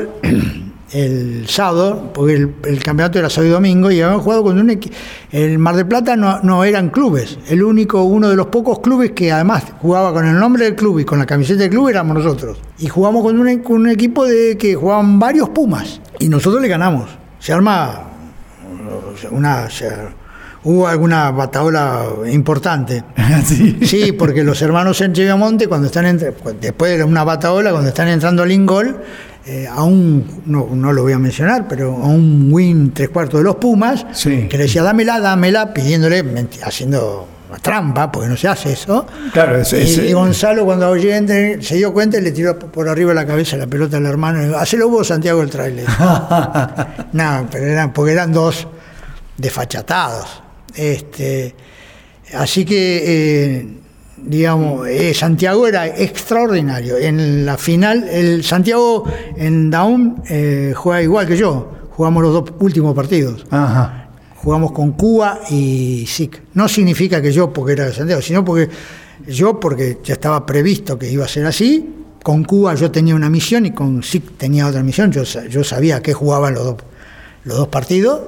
el sábado, porque el, el campeonato era sábado y domingo, y habíamos jugado con un equipo. El Mar de Plata no, no eran clubes, el único, uno de los pocos clubes que además jugaba con el nombre del club y con la camiseta del club éramos nosotros. Y jugamos con un, con un equipo de que jugaban varios Pumas, y nosotros le ganamos. Se arma una. se- hubo alguna bataola importante. Sí. Sí, porque los hermanos Sánchez Viamonte, cuando están entre- después de una bataola, cuando están entrando al Ingol, eh, a un, no, no lo voy a mencionar, pero a un win tres cuartos de los Pumas, Sí. que le decía dámela, dámela, pidiéndole, haciendo una trampa, porque no se hace eso. Claro, es- y, es- y Gonzalo, cuando oyente, se dio cuenta y le tiró por arriba de la cabeza la pelota al hermano. y dijo, Hacelo vos, Santiago, el trailer. No, pero eran, porque eran dos desfachatados. Este, así que, eh, digamos, eh, Santiago era extraordinario. En la final, el Santiago en Down eh, juega igual que yo. Jugamos los dos últimos partidos. Ajá. Jugamos con Cuba y SIC. No significa que yo porque era de Santiago, sino porque yo porque ya estaba previsto que iba a ser así. Con Cuba yo tenía una misión y con SIC tenía otra misión. Yo, yo sabía que jugaban los dos, los dos partidos.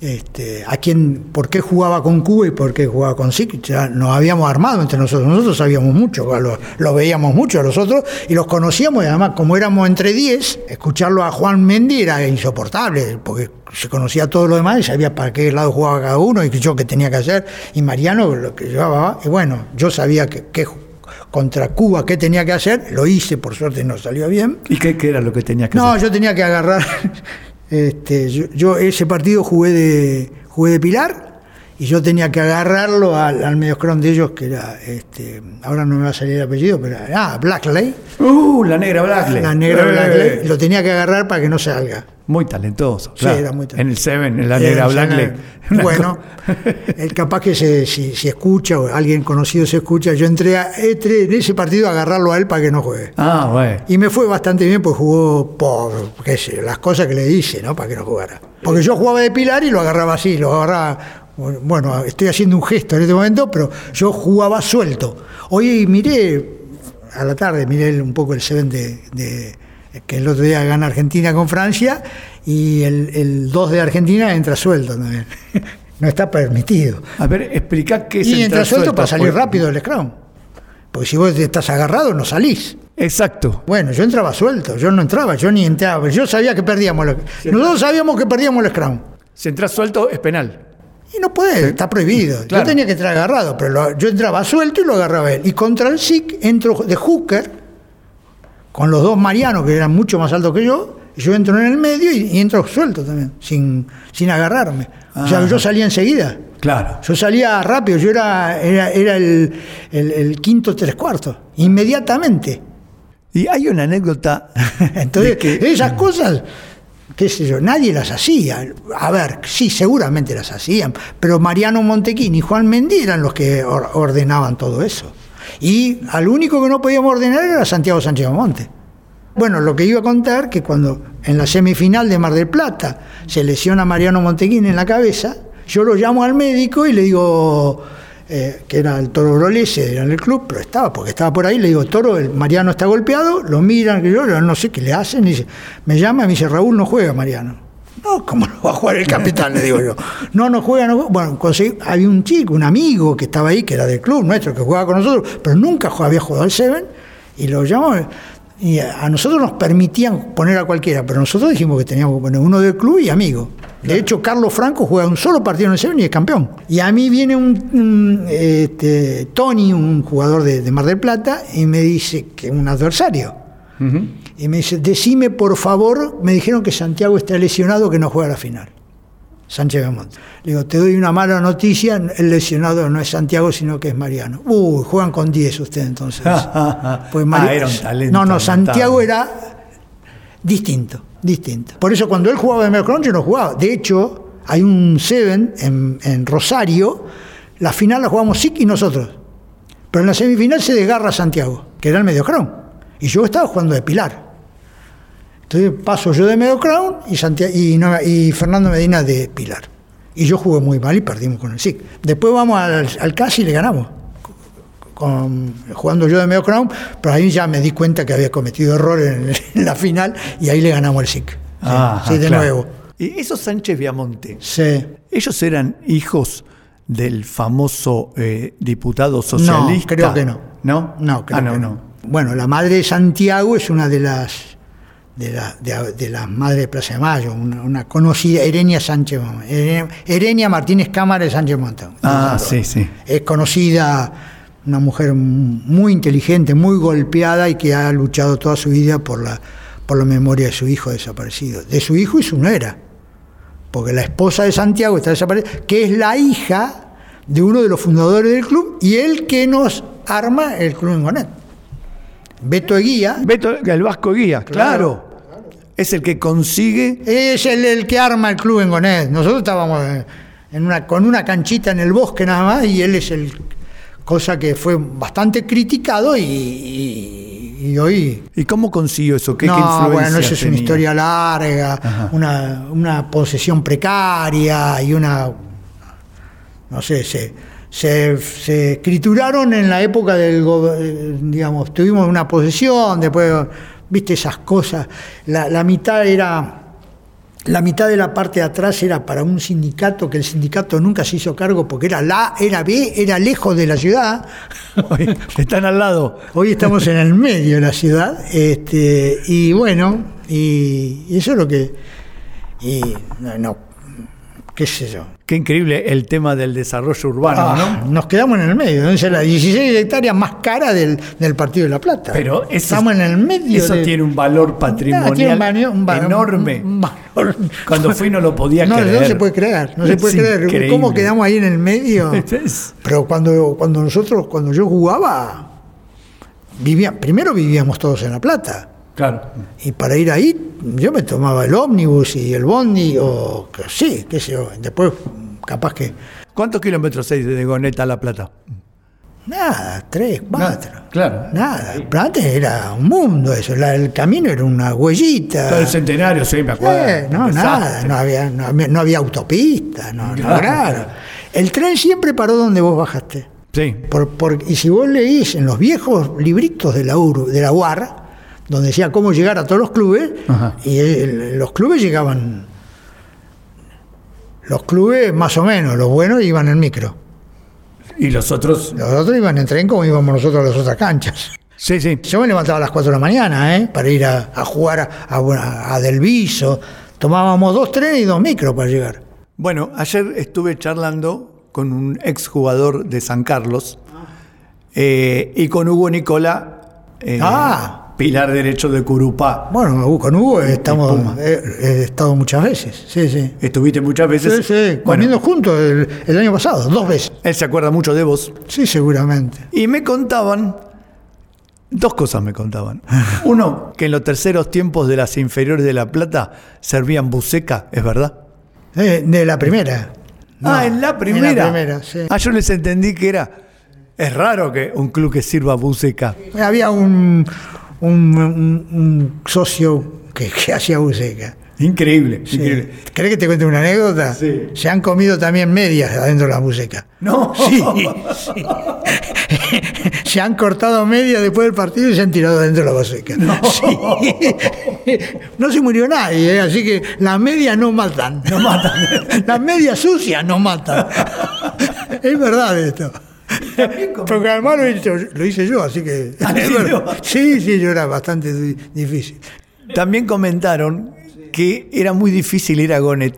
Este, a quién, por qué jugaba con Cuba y por qué jugaba con SIC, ya nos habíamos armado entre nosotros, nosotros sabíamos mucho, lo, lo veíamos mucho a los otros y los conocíamos y además como éramos entre 10, escucharlo a Juan Mendy era insoportable, porque se conocía todo lo demás y sabía para qué lado jugaba cada uno y yo qué tenía que hacer, y Mariano lo que llevaba, y bueno, yo sabía que, que contra Cuba qué tenía que hacer, lo hice, por suerte no salió bien, ¿Y qué, qué era lo que tenía que no, hacer? yo tenía que agarrar. Este, yo, yo ese partido jugué de jugué de Pilar y yo tenía que agarrarlo al, al mediocrón de ellos que era este, ahora no me va a salir el apellido, pero ah, Blackley, Uh, la negra Blackley. la negra Eh, Blackley, lo tenía que agarrar para que no salga. Muy talentoso. Sí, claro. era muy talentoso. En el Seven, en la negra Una Bueno, el capaz que se, si, si escucha o alguien conocido se escucha, yo entré, a, entré en ese partido a agarrarlo a él para que no juegue. Ah, bueno. Y me fue bastante bien, pues jugó por qué sé, las cosas que le hice, ¿no? Para que no jugara. Porque yo jugaba de pilar y lo agarraba así, lo agarraba. Bueno, estoy haciendo un gesto en este momento, pero yo jugaba suelto. Hoy miré, a la tarde, miré un poco el Seven de, de- que el otro día gana Argentina con Francia y el, el 2 de Argentina entra suelto también. no está permitido. A ver, explica qué es Y entra suelto suelto, para salir porque- rápido del scrum. Porque si vos estás agarrado, no salís. Exacto. Bueno, yo entraba suelto, yo no entraba, yo ni entraba, yo sabía que perdíamos. el- Nosotros sabíamos que perdíamos el scrum. Si entras suelto es penal. Y no puede, está prohibido. Claro. Yo tenía que entrar agarrado, pero lo- yo entraba suelto y lo agarraba él. Y contra el SIC entro de hooker, con los dos marianos que eran mucho más altos que yo, yo entro en el medio y, y entro suelto también, sin, sin agarrarme. O sea, yo salía enseguida. Claro. Yo salía rápido, yo era, era, era el, el- el quinto tres cuartos, inmediatamente. Y hay una anécdota. Entonces, que- esas cosas, qué sé yo, nadie las hacía. A ver, sí, seguramente las hacían, pero Mariano Montequín y Juan Mendy eran los que or- ordenaban todo eso. Y al único que no podíamos ordenar era Santiago Sánchez Monte. Bueno, lo que iba a contar, que cuando en la semifinal de Mar del Plata se lesiona Mariano Montequín en la cabeza, yo lo llamo al médico y le digo, eh, que era el toro Brolese, era en el club, pero estaba, porque estaba por ahí, le digo, toro, el Mariano está golpeado, lo miran, que yo no sé qué le hacen, me llama y me dice, Raúl no juega Mariano. No, ¿cómo no va a jugar el capitán? Le digo yo. No, no juega, no juega. Bueno, conseguí- había un chico, un amigo que estaba ahí, que era del club nuestro, que jugaba con nosotros, pero nunca había jugado al Seven, y lo llamó. Y a, nosotros nos permitían poner a cualquiera, pero nosotros dijimos que teníamos que poner uno del club y amigo. De hecho, Carlos Franco juega un solo partido en el Seven y es campeón. Y a mí viene un, un, este, Tony, un jugador de, de Mar del Plata, y me dice que es un adversario. Y me dice, decime por favor, me dijeron que Santiago está lesionado, que no juega la final. Sánchez Belmonte. Le digo, te doy una mala noticia, el lesionado no es Santiago, sino que es Mariano. Uy, juegan con 10 ustedes entonces. Pues Ah, era un talento No, no, Santiago era distinto, distinto. Por eso cuando él jugaba en Melcron yo no jugaba. De hecho, hay un Seven en, en Rosario, la final la jugamos SIC y nosotros. Pero en la semifinal se desgarra Santiago, que era el mediocrón. Y yo estaba jugando de Pilar. Entonces paso yo de medio crown y, Santia- y, no- y Fernando Medina de Pilar. Y yo jugué muy mal y perdimos con el SIC. Después vamos al, al CAS y le ganamos. Con- jugando yo de medio crown, pero ahí ya me di cuenta que había cometido errores en, en la final y ahí le ganamos el SIC. Ah, sí, de claro. nuevo. Y esos Sánchez Viamonte, Sí. ellos eran hijos del famoso eh, diputado socialista. No, creo que no. ¿No? No, creo Ah, no, que no. Bueno, la madre de Santiago es una de las de, la- de- de las madres de Plaza de Mayo, una, una conocida, Erenia Sánchez, Erenia, Erenia Martínez Cámara de Sánchez Montón. Ah, sí, sí. Es conocida, una mujer muy inteligente, muy golpeada y que ha luchado toda su vida por la, por la memoria de su hijo desaparecido, de su hijo y su nuera, porque la esposa de Santiago está desaparecida, que es la hija de uno de los fundadores del club y el que nos arma el club en Gonet. Beto Eguía Beto, el Vasco Guía, claro. Es el que consigue. es el, el que arma el club en Gonet. Nosotros estábamos eh, en una, con una canchita en el bosque nada más y él es el cosa que fue bastante criticado y, y- y hoy ¿Y cómo consiguió eso? ¿Qué, qué no, influencia bueno, eso es una historia larga, una, una posesión precaria y una, no sé, se, se, se escrituraron en la época del, eh, digamos, tuvimos una posesión, después, viste esas cosas, la, la mitad era... La mitad de la parte de atrás era para un sindicato que el sindicato nunca se hizo cargo porque era la, era B, era lejos de la ciudad. Están al lado. Hoy estamos en el medio de la ciudad, este, y bueno, y, y eso es lo que. Y no, no, qué sé yo. Qué increíble el tema del desarrollo urbano, Ah, ¿no? Nos quedamos en el medio, ¿no? La 16 hectáreas más cara del, del Partido de la Plata. Pero eso, estamos en el medio. Eso de- tiene un valor patrimonial tiene un un enorme. un valor- Cuando fui no lo podía no, creer. No se puede creer, no se Es puede creer. increíble. ¿Cómo quedamos ahí en el medio? Es- Pero cuando, cuando nosotros, cuando yo jugaba, vivía, primero vivíamos todos en La Plata. Claro. Y para ir ahí, yo me tomaba el ómnibus y el bondi, o que sí, qué sé yo. Después, capaz que, ¿Cuántos kilómetros hay de Goneta a La Plata? nada, tres, cuatro. claro. Nada, antes era un mundo eso, la- el camino era una huellita. Todo el centenario, sí, me acuerdo. Eh, no, nada, no había, no, había, no había autopista, no, no, Claro. claro. El tren siempre paró donde vos bajaste. Sí. Por, por- y si vos leís en los viejos libritos de la, URU, de la UAR, donde decía cómo llegar a todos los clubes, Ajá. y el- los clubes llegaban, los clubes más o menos, los buenos iban en micro. Y los otros. Los otros iban en tren como íbamos nosotros a las otras canchas. Sí, sí. Yo me levantaba a las 4 de la mañana, ¿eh? para ir a, a jugar a, a, a Delviso. Tomábamos dos trenes y dos micros para llegar. Bueno, ayer estuve charlando con un exjugador de San Carlos eh, y con Hugo Nicola, eh, Ah. Pilar derecho de Curupá. Bueno, con Hugo estamos, he, he estado muchas veces. Sí, sí. Estuviste muchas veces. Sí, sí, Bueno, comiendo juntos el, el año pasado, dos veces. él se acuerda mucho de vos. Sí, seguramente. Y me contaban, dos cosas me contaban. Uno, que en los terceros tiempos de las inferiores de La Plata servían buceca, ¿es verdad? Eh, de la primera. No, ah, en la primera. En la primera, sí. Ah, yo les entendí que era. Es raro que un club que sirva buceca. Había un, un, un- un socio que, que hacía buceca. Increíble, Sí. increíble. ¿Querés que te cuente una anécdota? Sí. Se han comido también medias adentro de la buceca. No. Sí, sí. se han cortado medias después del partido y se han tirado dentro de la buceca. Sí. No se murió nadie, ¿eh? así que las medias no matan. No matan. Las medias sucias no matan. Es verdad esto. Porque además lo hice, lo hice yo, así que. Ah. Sí, sí, yo era bastante di- difícil. También comentaron que era muy difícil ir a Gonet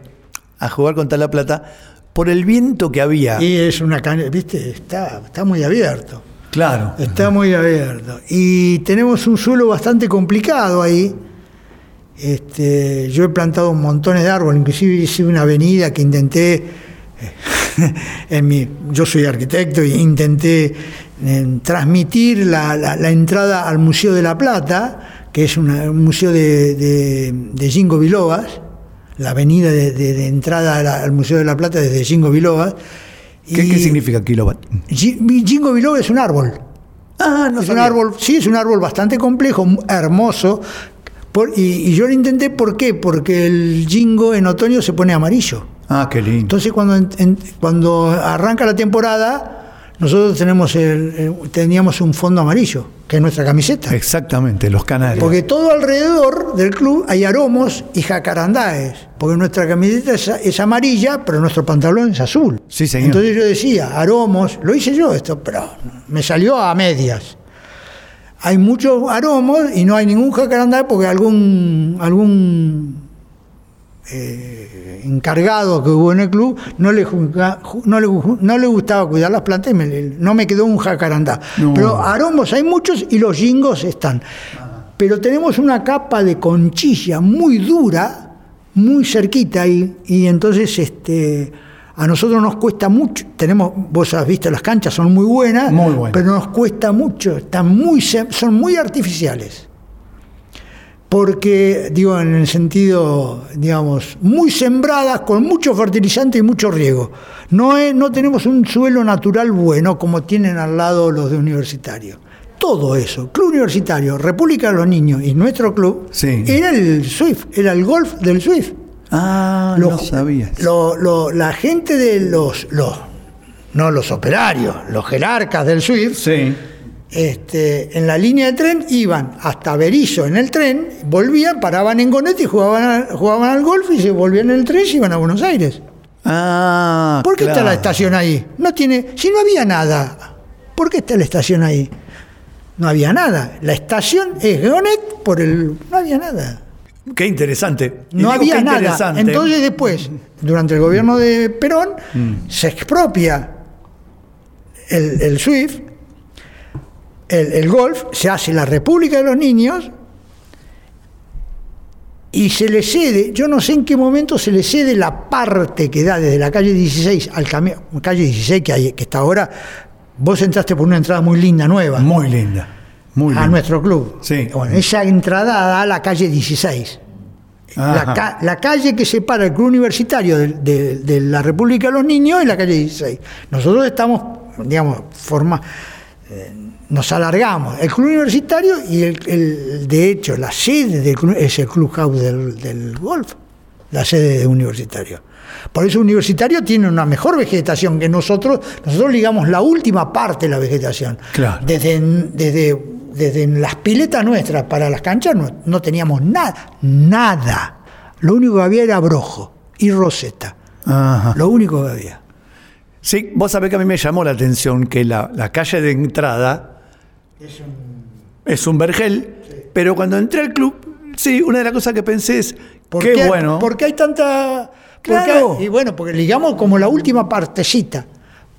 a jugar contra La Plata por el viento que había. Y es una cancha, viste, está, está muy abierto. Claro. Está muy abierto. Y tenemos un suelo bastante complicado ahí. Este, yo he plantado montones de árboles, inclusive hice una avenida que intenté, eh, en mi, yo soy arquitecto e intenté eh, transmitir la, la- la entrada al Museo de la Plata, que es una- un museo de, de, de Jingo Bilobas, la avenida de, entrada al Museo de la Plata desde Jingo Bilobas. ¿Qué, qué significa kilowatt? Jingo biloba es un árbol. Ah, no es un árbol, sí, es un árbol bastante complejo, hermoso. Por- y, y yo lo intenté, ¿por qué? Porque el jingo en otoño se pone amarillo. Ah, qué lindo. Entonces cuando, en- cuando arranca la temporada, nosotros tenemos el- el- teníamos un fondo amarillo, que es nuestra camiseta. Exactamente, los canarios. Porque todo alrededor del club hay aromos y jacarandáes. Porque nuestra camiseta es, es amarilla, pero nuestro pantalón es azul. Sí, señor. Entonces yo decía, aromos, lo hice yo esto, pero me salió a medias. Hay muchos aromos y no hay ningún jacarandá porque algún algún eh, encargado que hubo en el club no le, juzga- no le, no le gustaba cuidar las plantas y me- no me quedó un jacarandá. No. Pero aromos hay muchos y los jingos están. Pero tenemos una capa de conchilla muy dura, muy cerquita y, y entonces este a nosotros nos cuesta mucho, tenemos, vos has visto las canchas son muy buenas, Muy buenas. pero nos cuesta mucho, están muy, son muy artificiales porque, digo, en el sentido, digamos, muy sembradas, con mucho fertilizante y mucho riego. No, es- no tenemos un suelo natural bueno como tienen al lado los de universitario. Todo eso, Club Universitario, República de los Niños y nuestro club, Sí. era el SWIFT, era el golf del SWIFT. Ah, Los- no sabía. lo- lo- la gente de los, los, no los operarios, los jerarcas del SWIFT, Sí. Este, en la línea de tren iban hasta Berizo en el tren, volvían, paraban en Gonet y jugaban, al- jugaban al golf y se volvían en el tren y iban a Buenos Aires. Ah, ¿Por qué está la estación ahí? No tiene, si no había nada, ¿por qué está la estación ahí? No había nada. La estación es Gonet por el. No había nada. Qué interesante. Y No había nada. interesante. Entonces después, durante el gobierno de Perón, Mm. se expropia el, el SWIFT, el, el golf, se hace la República de los Niños y se le cede, yo no sé en qué momento se le cede la parte que da desde la calle 16 al cami- calle 16 que, hay, que está ahora. Vos entraste por una entrada muy linda, nueva Muy linda. Muy a linda. nuestro club. Sí. Bueno, esa entrada da a la calle 16. La, Ajá. ca- la calle que separa el club universitario de, de- de la República de los Niños y la calle 16. Nosotros estamos, digamos, forma, eh, nos alargamos. El club universitario y el, el- de hecho la sede del club es el clubhouse del, del golf, la sede de universitario. Por eso universitario tiene una mejor vegetación que nosotros. Nosotros ligamos la última parte de la vegetación. Claro. Desde, desde, desde las piletas nuestras para las canchas no, no teníamos nada, nada. Lo único que había era brojo y roseta. Ajá. Lo único que había. Sí, vos sabés que a mí me llamó la atención que la, la calle de entrada es un, vergel, pero cuando entré al club, sí, una de las cosas que pensé es, ¿Por qué qué, bueno. ¿Por qué hay tanta.? Claro. hay- y bueno, porque ligamos como la última partecita.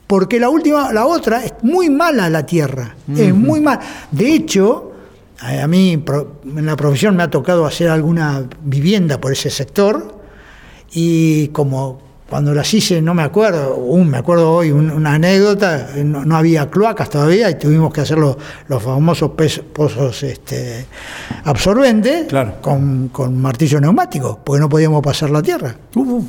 Porque la última, la otra, es muy mala la tierra. Es muy mala. De hecho, a mí en la profesión me ha tocado hacer alguna vivienda por ese sector. Y como cuando las hice, no me acuerdo, un, me acuerdo hoy un- una anécdota, no, no había cloacas todavía y tuvimos que hacer los, los famosos pozos este, absorbentes Claro. con, con martillo neumático, porque no podíamos pasar la tierra. Uh,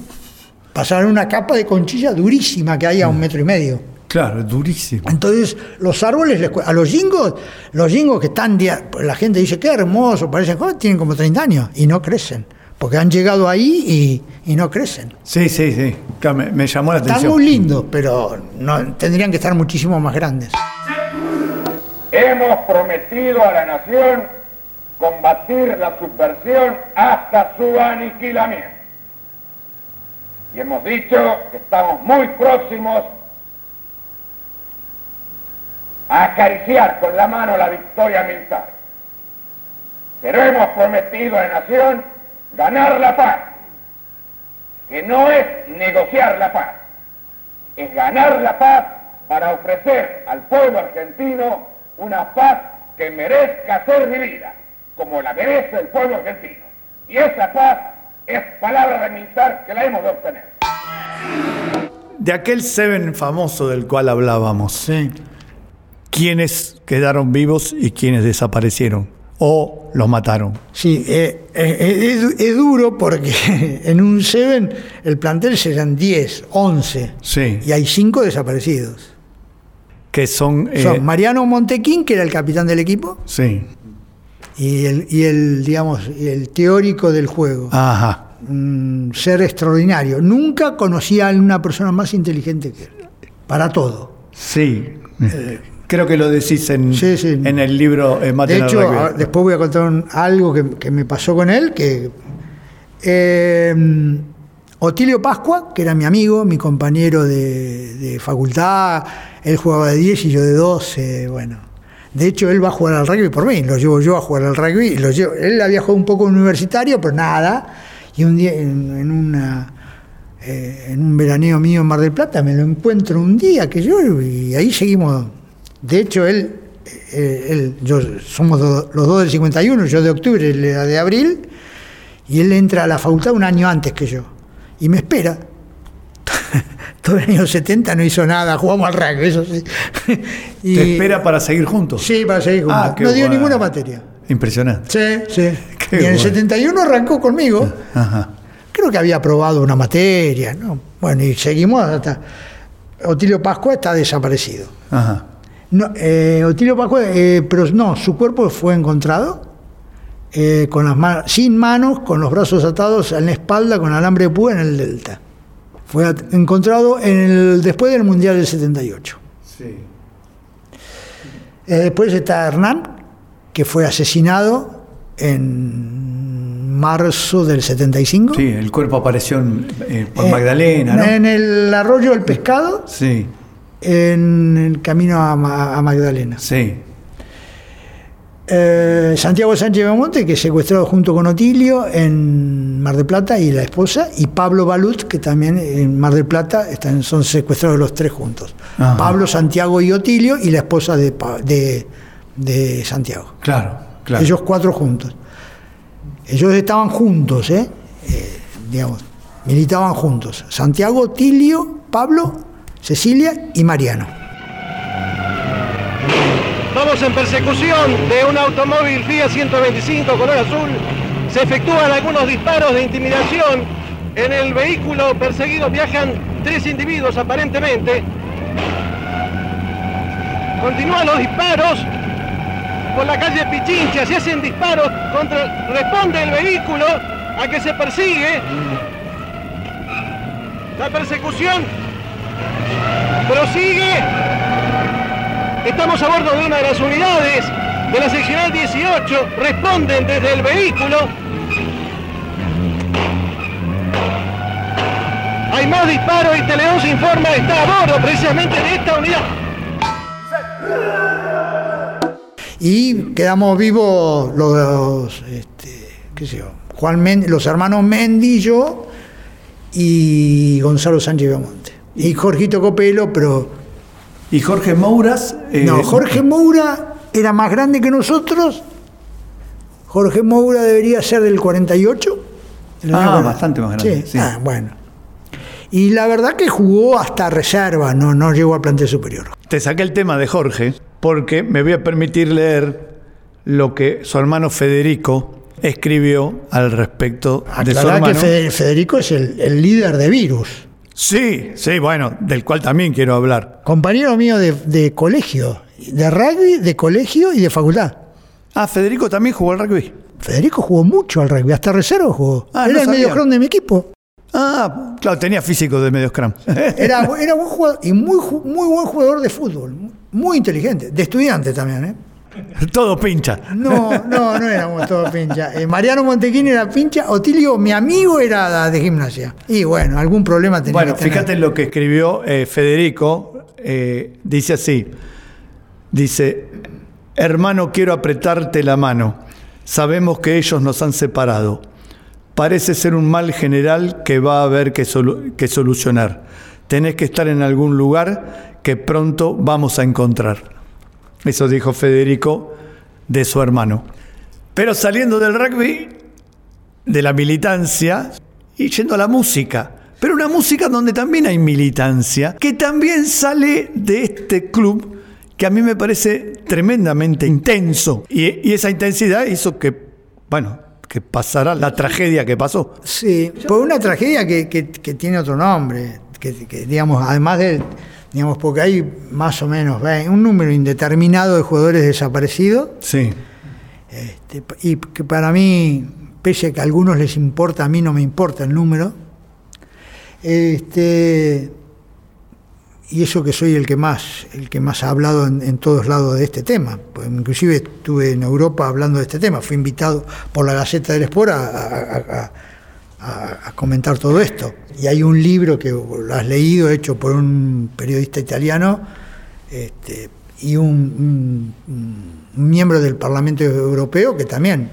Pasaron una capa de conchilla durísima que hay a un metro y medio. claro, durísimo. Entonces, los árboles, a los jingos, los jingos que están, la gente dice, qué hermoso, parecen tienen como 30 años y no crecen, porque han llegado ahí y, y no crecen. Sí, sí, sí. Claro, Me, me llamó la Están atención. muy lindos, pero no, tendrían que estar muchísimo más grandes. Hemos prometido a la nación combatir la subversión hasta su aniquilamiento. Y hemos dicho que estamos muy próximos a acariciar con la mano la victoria militar. Pero hemos prometido a la nación ganar la paz, que no es negociar la paz, es ganar la paz para ofrecer al pueblo argentino una paz que merezca ser vivida, como la merece el pueblo argentino. Y esa paz es palabra de militar que la hemos de obtener. De aquel Seven famoso del cual hablábamos, ¿quiénes quedaron vivos y quiénes desaparecieron? ¿O los mataron? Sí, eh, eh, es, es duro porque en un Seven el plantel serán 10, 11. Sí. Y hay 5 desaparecidos. Que son... eh, Son Mariano Montequín, que era el capitán del equipo, sí. y el, y el digamos, el teórico del juego. Ajá. Un ser extraordinario. Nunca conocí a una persona más inteligente que él. Para todo. Sí. Creo que lo decís en, Sí, sí. en el libro eh, De hecho, a- después voy a contar un- algo que, que me pasó con él, que eh, Otilio Pascua, que era mi amigo, mi compañero de, de facultad, él jugaba de 10 y yo de 12, bueno. De hecho, él va a jugar al rugby por mí, lo llevo yo a jugar al rugby. y Lo llevo, él había jugado un poco universitario, pero nada. Y un día, en, en una, eh, en un veraneo mío en Mar del Plata, me lo encuentro un día que yo, y ahí seguimos. De hecho, él, eh, él yo, somos do- los dos del 51, yo de octubre, él era de abril, y él entra a la facultad un año antes que yo. Y me espera. Todo el año 70 no hizo nada, jugamos al rugby, eso sí. Y- ¿Te espera para seguir juntos? Sí, para seguir juntos. Ah, no dio ninguna materia. Impresionante. Sí, sí. Qué y en el bueno. 71 arrancó conmigo. Ajá. Creo que había aprobado una materia, ¿no? Bueno, y seguimos hasta. Otilio Pascua está desaparecido. Ajá. No, eh, Otilio Pascua, eh, pero no, su cuerpo fue encontrado eh, con las sin manos, con los brazos atados en la espalda con alambre de púa en el delta. Fue encontrado en el, después del Mundial del 78. Sí. Eh, después está Hernán, que fue asesinado en marzo del 75. Sí, el cuerpo apareció en, por Magdalena, ¿no? En el arroyo del pescado, Sí, en el camino a, Ma- a Magdalena. sí. Eh, Santiago Sánchez Belmonte, que secuestrado junto con Otilio en Mar del Plata y la esposa, y Pablo Balut, que también en Mar del Plata están, son secuestrados los tres juntos. Ajá. Pablo, Santiago y Otilio, y la esposa de, de, de Santiago. Claro, claro. Ellos cuatro juntos. Ellos estaban juntos, ¿eh? Eh, digamos, militaban juntos. Santiago, Tilio, Pablo, Cecilia y Mariano. Vamos en persecución de un automóvil Fiat 125 color azul. Se efectúan algunos disparos de intimidación. En el vehículo perseguido viajan tres individuos aparentemente. Continúan los disparos por la calle Pichincha. Se hacen disparos contra. Responde el vehículo a que se persigue. La persecución prosigue. Estamos a bordo de una de las unidades de la seccional 18. Responden desde el vehículo. Hay más disparos y Tele 11 informa está a bordo precisamente de esta unidad. Y quedamos vivos los, este, los hermanos Mendy, yo y Gonzalo Sánchez Belmonte. Y Jorgito Copelo, pero Y Jorge Mouras. eh, no, Jorge Moura era más grande que nosotros. Jorge Moura debería ser del 48. del Ah, 40. bastante más grande, Sí, sí. ah, bueno. Y la verdad que jugó hasta reserva, no, no llegó al plantel superior. Te saqué el tema de Jorge porque me voy a permitir leer lo que su hermano Federico escribió al respecto de su que hermano. Fede- Federico es el, el líder de Virus. Sí, sí, bueno, del cual también quiero hablar. Compañero mío de, de colegio, de rugby, de colegio y de facultad. Ah, Federico también jugó al rugby. Federico jugó mucho al rugby, hasta reserva jugó. Ah, Era no el medio crown de mi equipo. Ah, claro, tenía físico de medio scrum. Era, era buen jugador y muy, muy buen jugador de fútbol. Muy inteligente. De estudiante también, ¿eh? Todo pincha. No, no, no éramos todos pincha. Eh, Mariano Montequín era pincha. Otilio, mi amigo, era de gimnasia. Y bueno, algún problema tenía Bueno, que tener. fíjate lo que escribió eh, Federico. eh, dice así: Dice, hermano, quiero apretarte la mano. Sabemos que ellos nos han separado. Parece ser un mal general que va a haber que, solu- que solucionar. Tenés que estar en algún lugar que pronto vamos a encontrar. Eso dijo Federico de su hermano. Pero saliendo del rugby, de la militancia y yendo a la música. Pero una música donde también hay militancia, que también sale de este club que a mí me parece tremendamente intenso. Y, y esa intensidad hizo que, bueno, que pasara la tragedia que pasó. Sí, por una tragedia que, que- que tiene otro nombre, que, que, digamos, además de, digamos, porque hay más o menos un número indeterminado de jugadores desaparecidos. Sí. Este, y que para mí, pese a que a algunos les importa, a mí no me importa el número. Este, y eso que soy el que más, el que más ha hablado en, en todos lados de este tema. Pues inclusive estuve en Europa hablando de este tema. Fui invitado por la Gaceta del a- a- a- a comentar todo esto. Y hay un libro que lo has leído, hecho por un periodista italiano, este, y un, miembro del Parlamento Europeo que también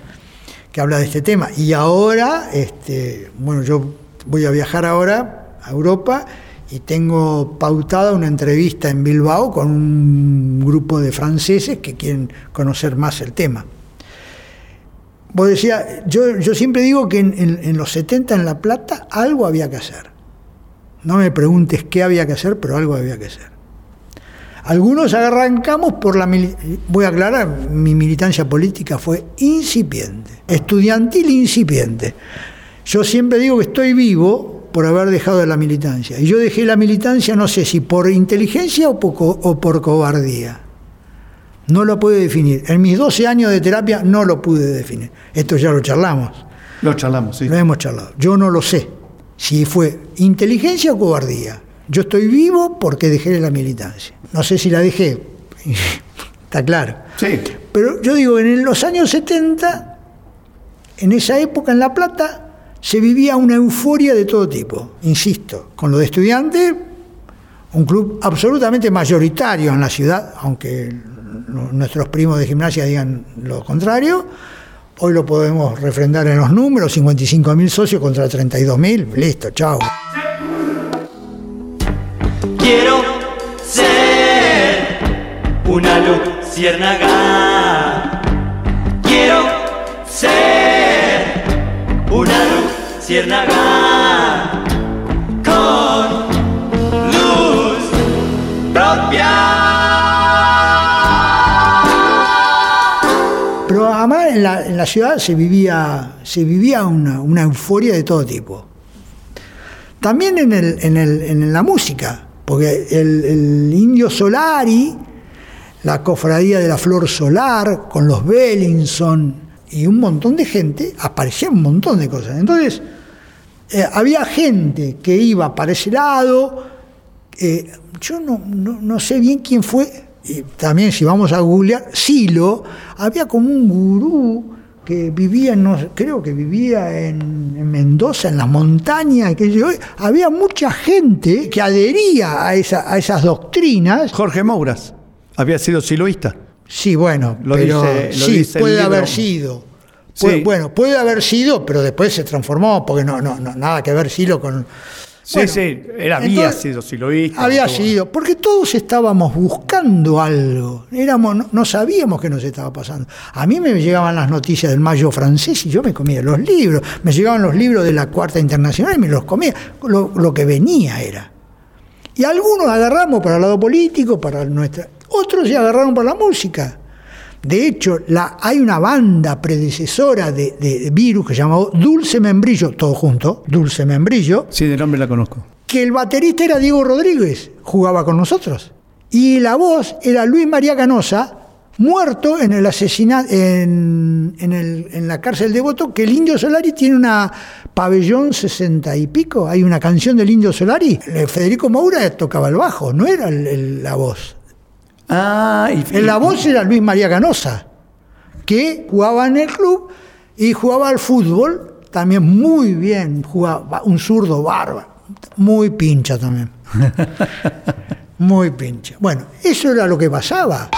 que habla de este tema. Y ahora, este, bueno, yo voy a viajar ahora a Europa y tengo pautada una entrevista en Bilbao con un grupo de franceses que quieren conocer más el tema. Vos decías, yo, yo siempre digo que en, los 70 en La Plata algo había que hacer. No me preguntes qué había que hacer, pero algo había que hacer. Algunos arrancamos por la... Voy a aclarar, mi militancia política fue incipiente, estudiantil incipiente. Yo siempre digo que estoy vivo por haber dejado la militancia. Y yo dejé la militancia, no sé si por inteligencia o por, o por cobardía. No lo puedo definir. En mis 12 años de terapia no lo pude definir. Esto ya lo charlamos. Lo charlamos, sí. Lo hemos charlado. Yo no lo sé si fue inteligencia o cobardía. Yo estoy vivo porque dejé la militancia. No sé si la dejé. Está claro. Sí. Pero yo digo, en los años 70, en esa época en La Plata, se vivía una euforia de todo tipo. Insisto, con lo de estudiantes, un club absolutamente mayoritario en la ciudad, aunque nuestros primos de gimnasia digan lo contrario. Hoy lo podemos refrendar en los números, 55.000 socios contra 32.000, listo, chao. Quiero ser una luciérnaga. Quiero ser una luciérnaga con luz propia. En la, en la ciudad se vivía, se vivía una, una euforia de todo tipo. También en, el, en, el, en la música, porque el, el Indio Solari, la cofradía de la Flor Solar, con los Bellinson y un montón de gente, aparecía un montón de cosas. Entonces, eh, había gente que iba para ese lado, eh, yo no, no, no sé bien quién fue, y también si vamos a googlear, Silo, había como un gurú que vivía, no, sé, creo que vivía en, en Mendoza, en las montañas, que yo, había mucha gente que adhería a, esa, a esas doctrinas. Jorge Mouras había sido siloísta. Sí, bueno, Lo pero dice- lo sí, dice puede haber sido. Sí. Bueno, puede haber sido, pero después se transformó, porque no, no, no nada que ver Silo con... Sí, Bueno, sí, había sido siloísta. Había sido, porque todos estábamos buscando algo, éramos, no, no sabíamos qué nos estaba pasando. A mí me llegaban las noticias del Mayo francés y yo me comía los libros, me llegaban los libros de la Cuarta Internacional y me los comía, lo, lo que venía era. Y algunos agarramos para el lado político, para nuestra, otros se agarraron para la música. De hecho, la, hay una banda predecesora de, de Virus que se llamaba Dulce Membrillo, todo junto, Dulce Membrillo, Sí, de nombre la conozco. que el baterista era Diego Rodríguez, jugaba con nosotros. Y la voz era Luis María Canosa, muerto en el asesinato en, en, el- en la cárcel de Voto, que el Indio Solari tiene una pabellón sesenta y pico, hay una canción del Indio Solari. Eh, Federico Moura tocaba el bajo, no era el- el- la voz. Ah, y, En la voz era Luis María Canosa, que jugaba en el club y jugaba al fútbol también muy bien, jugaba un zurdo bárbaro, muy pincha también. Muy pincha. Bueno, eso era lo que pasaba.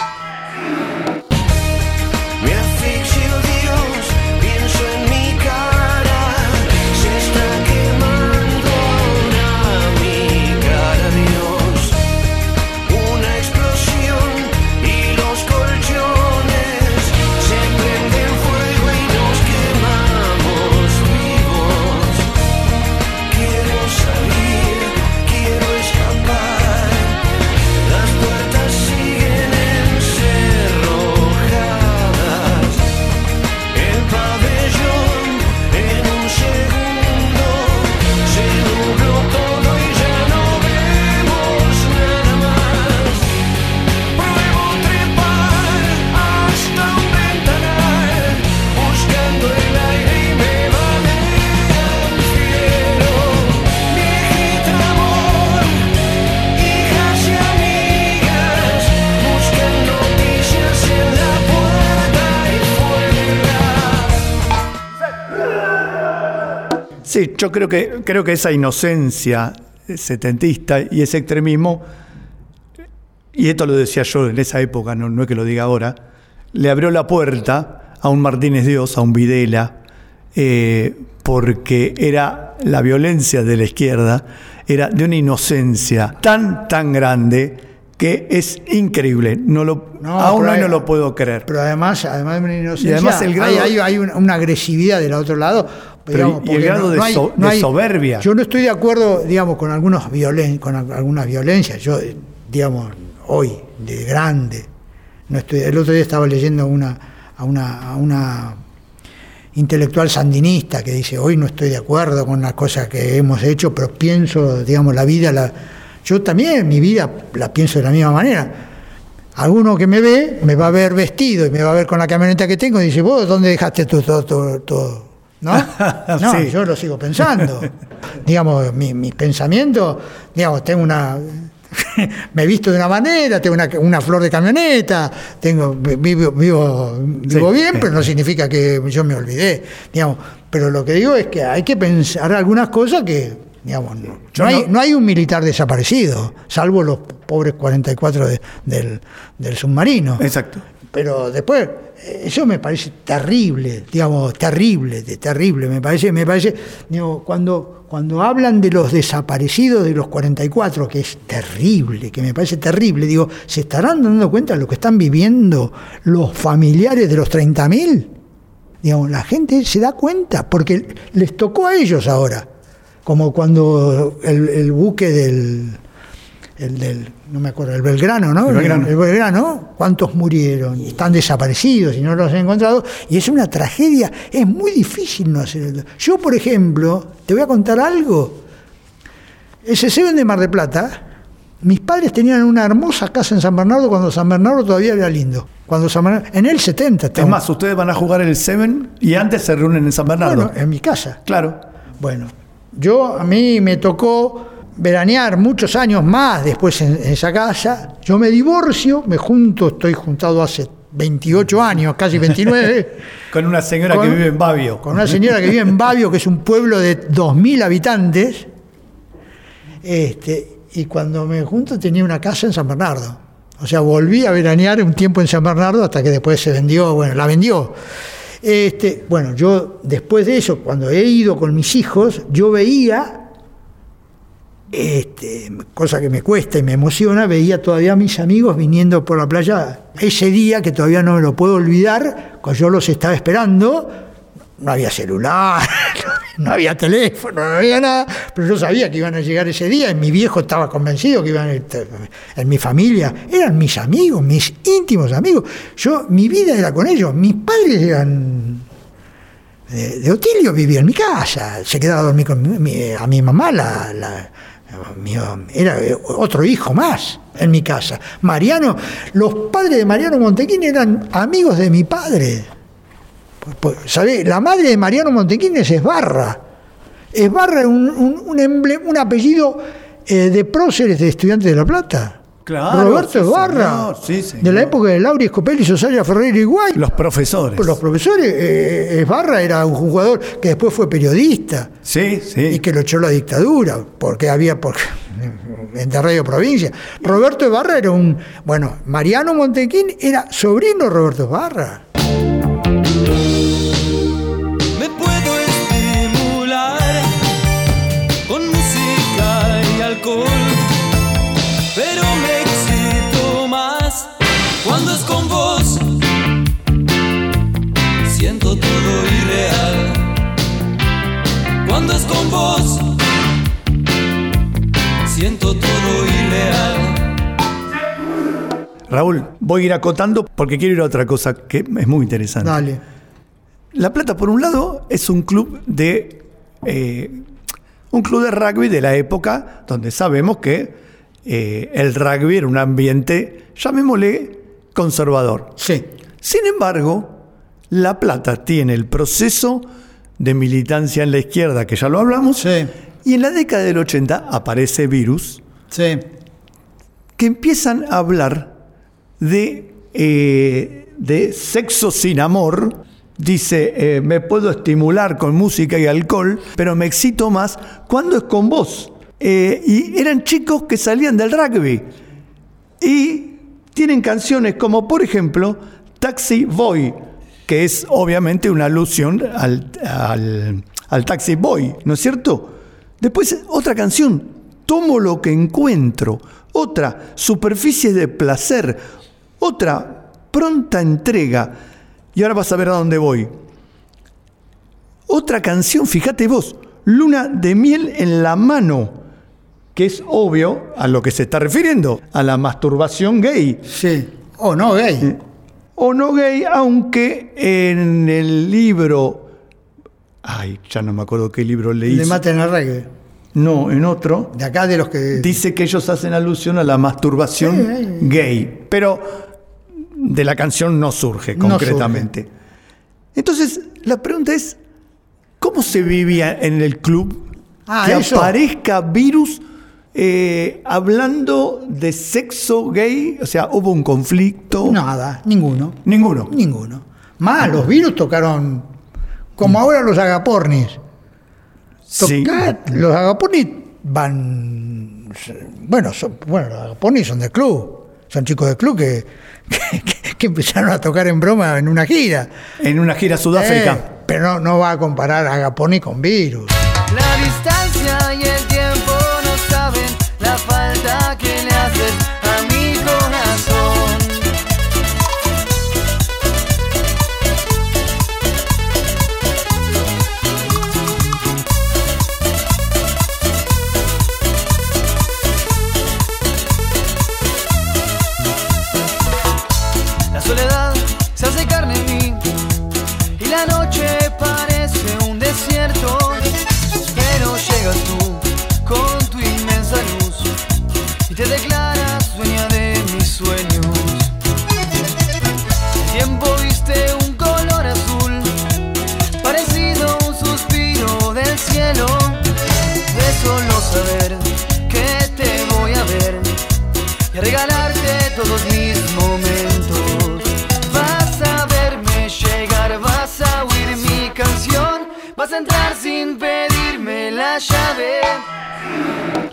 Sí, yo creo que, creo que esa inocencia setentista y ese extremismo, y esto lo decía yo en esa época, no, no es que lo diga ahora, le abrió la puerta a un Martínez Dios, a un Videla, eh, porque era la violencia de la izquierda, era de una inocencia tan, tan grande que es increíble. No lo, No, aún hoy no lo puedo creer. Pero además, además de una inocencia, Y además el grado- hay, hay- hay una, una agresividad del otro lado. Pero y el grado de so- de soberbia. Yo no estoy de acuerdo, digamos, con algunos violen, con al- algunas violencias. Yo, digamos, hoy, de grande, no estoy. El otro día estaba leyendo una, a una, a una intelectual sandinista que dice hoy no estoy de acuerdo con las cosas que hemos hecho, pero pienso, digamos, la vida, la, yo también mi vida la pienso de la misma manera. Alguno que me ve, me va a ver vestido y me va a ver con la camioneta que tengo y dice, vos, ¿dónde dejaste tu- todo, todo, todo? ¿No? No, Sí. yo lo sigo pensando. digamos, mi- mis pensamientos, digamos, tengo una... me he visto de una manera, tengo una, una flor de camioneta, tengo, vivo, vivo, vivo Sí, bien, pero no significa que yo me olvidé. Digamos. Pero lo que digo es que hay que pensar algunas cosas que, digamos, no, hay, no- hay un militar desaparecido, salvo los pobres 44 de- del, del submarino. Exacto. Pero después, eh, eso me parece terrible, digamos, terrible, de terrible. Me parece, me parece, digo, cuando, cuando hablan de los desaparecidos de los 44, que es terrible, que me parece terrible, digo, ¿se estarán dando cuenta de lo que están viviendo los familiares de los 30.000? Digamos, la gente se da cuenta, porque les tocó a ellos ahora. Como cuando el, el buque del, el del, no me acuerdo, el Belgrano, ¿no? El Belgrano. El Belgrano, ¿cuántos murieron? Y están desaparecidos y no los han encontrado. Y es una tragedia, es muy difícil no hacer el... Yo, por ejemplo, te voy a contar algo. Ese Seven de Mar de Plata, mis padres tenían una hermosa casa en San Bernardo cuando San Bernardo todavía era lindo. Cuando San Bernardo, en el 70. Es más, ustedes van a jugar el Seven y antes se reúnen en San Bernardo. Bueno, en mi casa. claro. Bueno, yo a mí me tocó veranear muchos años más después en, en esa casa. Yo me divorcio, me junto, estoy juntado hace 28 años, casi 29, Con una señora Con- que vive en Babio. con una señora que vive en Babio, que es un pueblo de 2.000 habitantes. Este, y cuando me junto tenía una casa en San Bernardo. O sea, volví a veranear un tiempo en San Bernardo hasta que después se vendió, bueno, la vendió. Este, bueno, yo después de eso, cuando he ido con mis hijos, yo veía, este, cosa que me cuesta y me emociona, veía todavía a mis amigos viniendo por la playa ese día que todavía no me lo puedo olvidar, cuando yo los estaba esperando, no había celular, no había teléfono, no había nada, pero yo sabía que iban a llegar ese día y mi viejo estaba convencido que iban a estar en mi familia, eran mis amigos, mis íntimos amigos. Yo, mi vida era con ellos, mis padres eran de, de Otilio, vivía en mi casa, se quedaba a dormir con mi- a mi mamá, la, la- era otro hijo más en mi casa. Mariano, los padres de Mariano Montequín eran amigos de mi padre. Pues, ¿sabe? La madre de Mariano Montequín es Esbarra. Esbarra es un, un, un, emble- un apellido eh, de próceres de estudiantes de La Plata. Claro, Roberto sí, Esbarra. señor, sí. De la época de Lauri Escopelli, Sosaria Ferreira y Guay. Los profesores. Los profesores, eh, Esbarra era un jugador que después fue periodista Sí, sí. y que lo echó la dictadura, porque había, porque, en Radio Provincia. Roberto Esbarra era un, bueno, Mariano Montequín era sobrino de Roberto Esbarra. Cuando es con vos. Siento todo irreal. Raúl, voy a ir acotando porque quiero ir a otra cosa que es muy interesante. Dale. La Plata, por un lado, es un club de eh, un club de rugby de la época donde sabemos que eh, el rugby era un ambiente, llamémosle, conservador. Sí. Sin embargo, La Plata tiene el proceso de militancia en la izquierda, que ya lo hablamos, Sí. y en la década del 80 aparece Virus, Sí. que empiezan a hablar de, eh, de sexo sin amor dice, eh, me puedo estimular con música y alcohol, pero me excito más cuando es con vos. Eh, y eran chicos que salían del rugby. Y tienen canciones como, por ejemplo, Taxi Boy, que es obviamente una alusión al, al- al Taxi Boy, ¿no es cierto? Después otra canción, Tomo lo que encuentro. Otra, Superficies de placer. Otra, Pronta entrega. Y ahora vas a ver a dónde voy. Otra canción, fíjate vos, Luna de miel en la mano, que es obvio a lo que se está refiriendo, a la masturbación gay. Sí, o no gay. O no gay, aunque en el libro... Ay, ya no me acuerdo qué libro leí. Le maten al reggae. No, en otro. De acá de los que. Dice que ellos hacen alusión a la masturbación Sí, gay, pero de la canción no surge No concretamente. Entonces, la pregunta es, ¿cómo se vivía en el club Ah, que eso. aparezca virus eh, hablando de sexo gay? O sea, ¿hubo un conflicto? Nada, ninguno. Ninguno. Ninguno. Más, los virus tocaron. Como ahora los agapornis. Sí. Los agapornis van. Bueno, son, bueno, los agapornis son del club. Son chicos del club que, que, que empezaron a tocar en broma en una gira. En una gira a Sudáfrica. Eh, pero no, no va a comparar agapornis con virus. Sin pedirme la llave.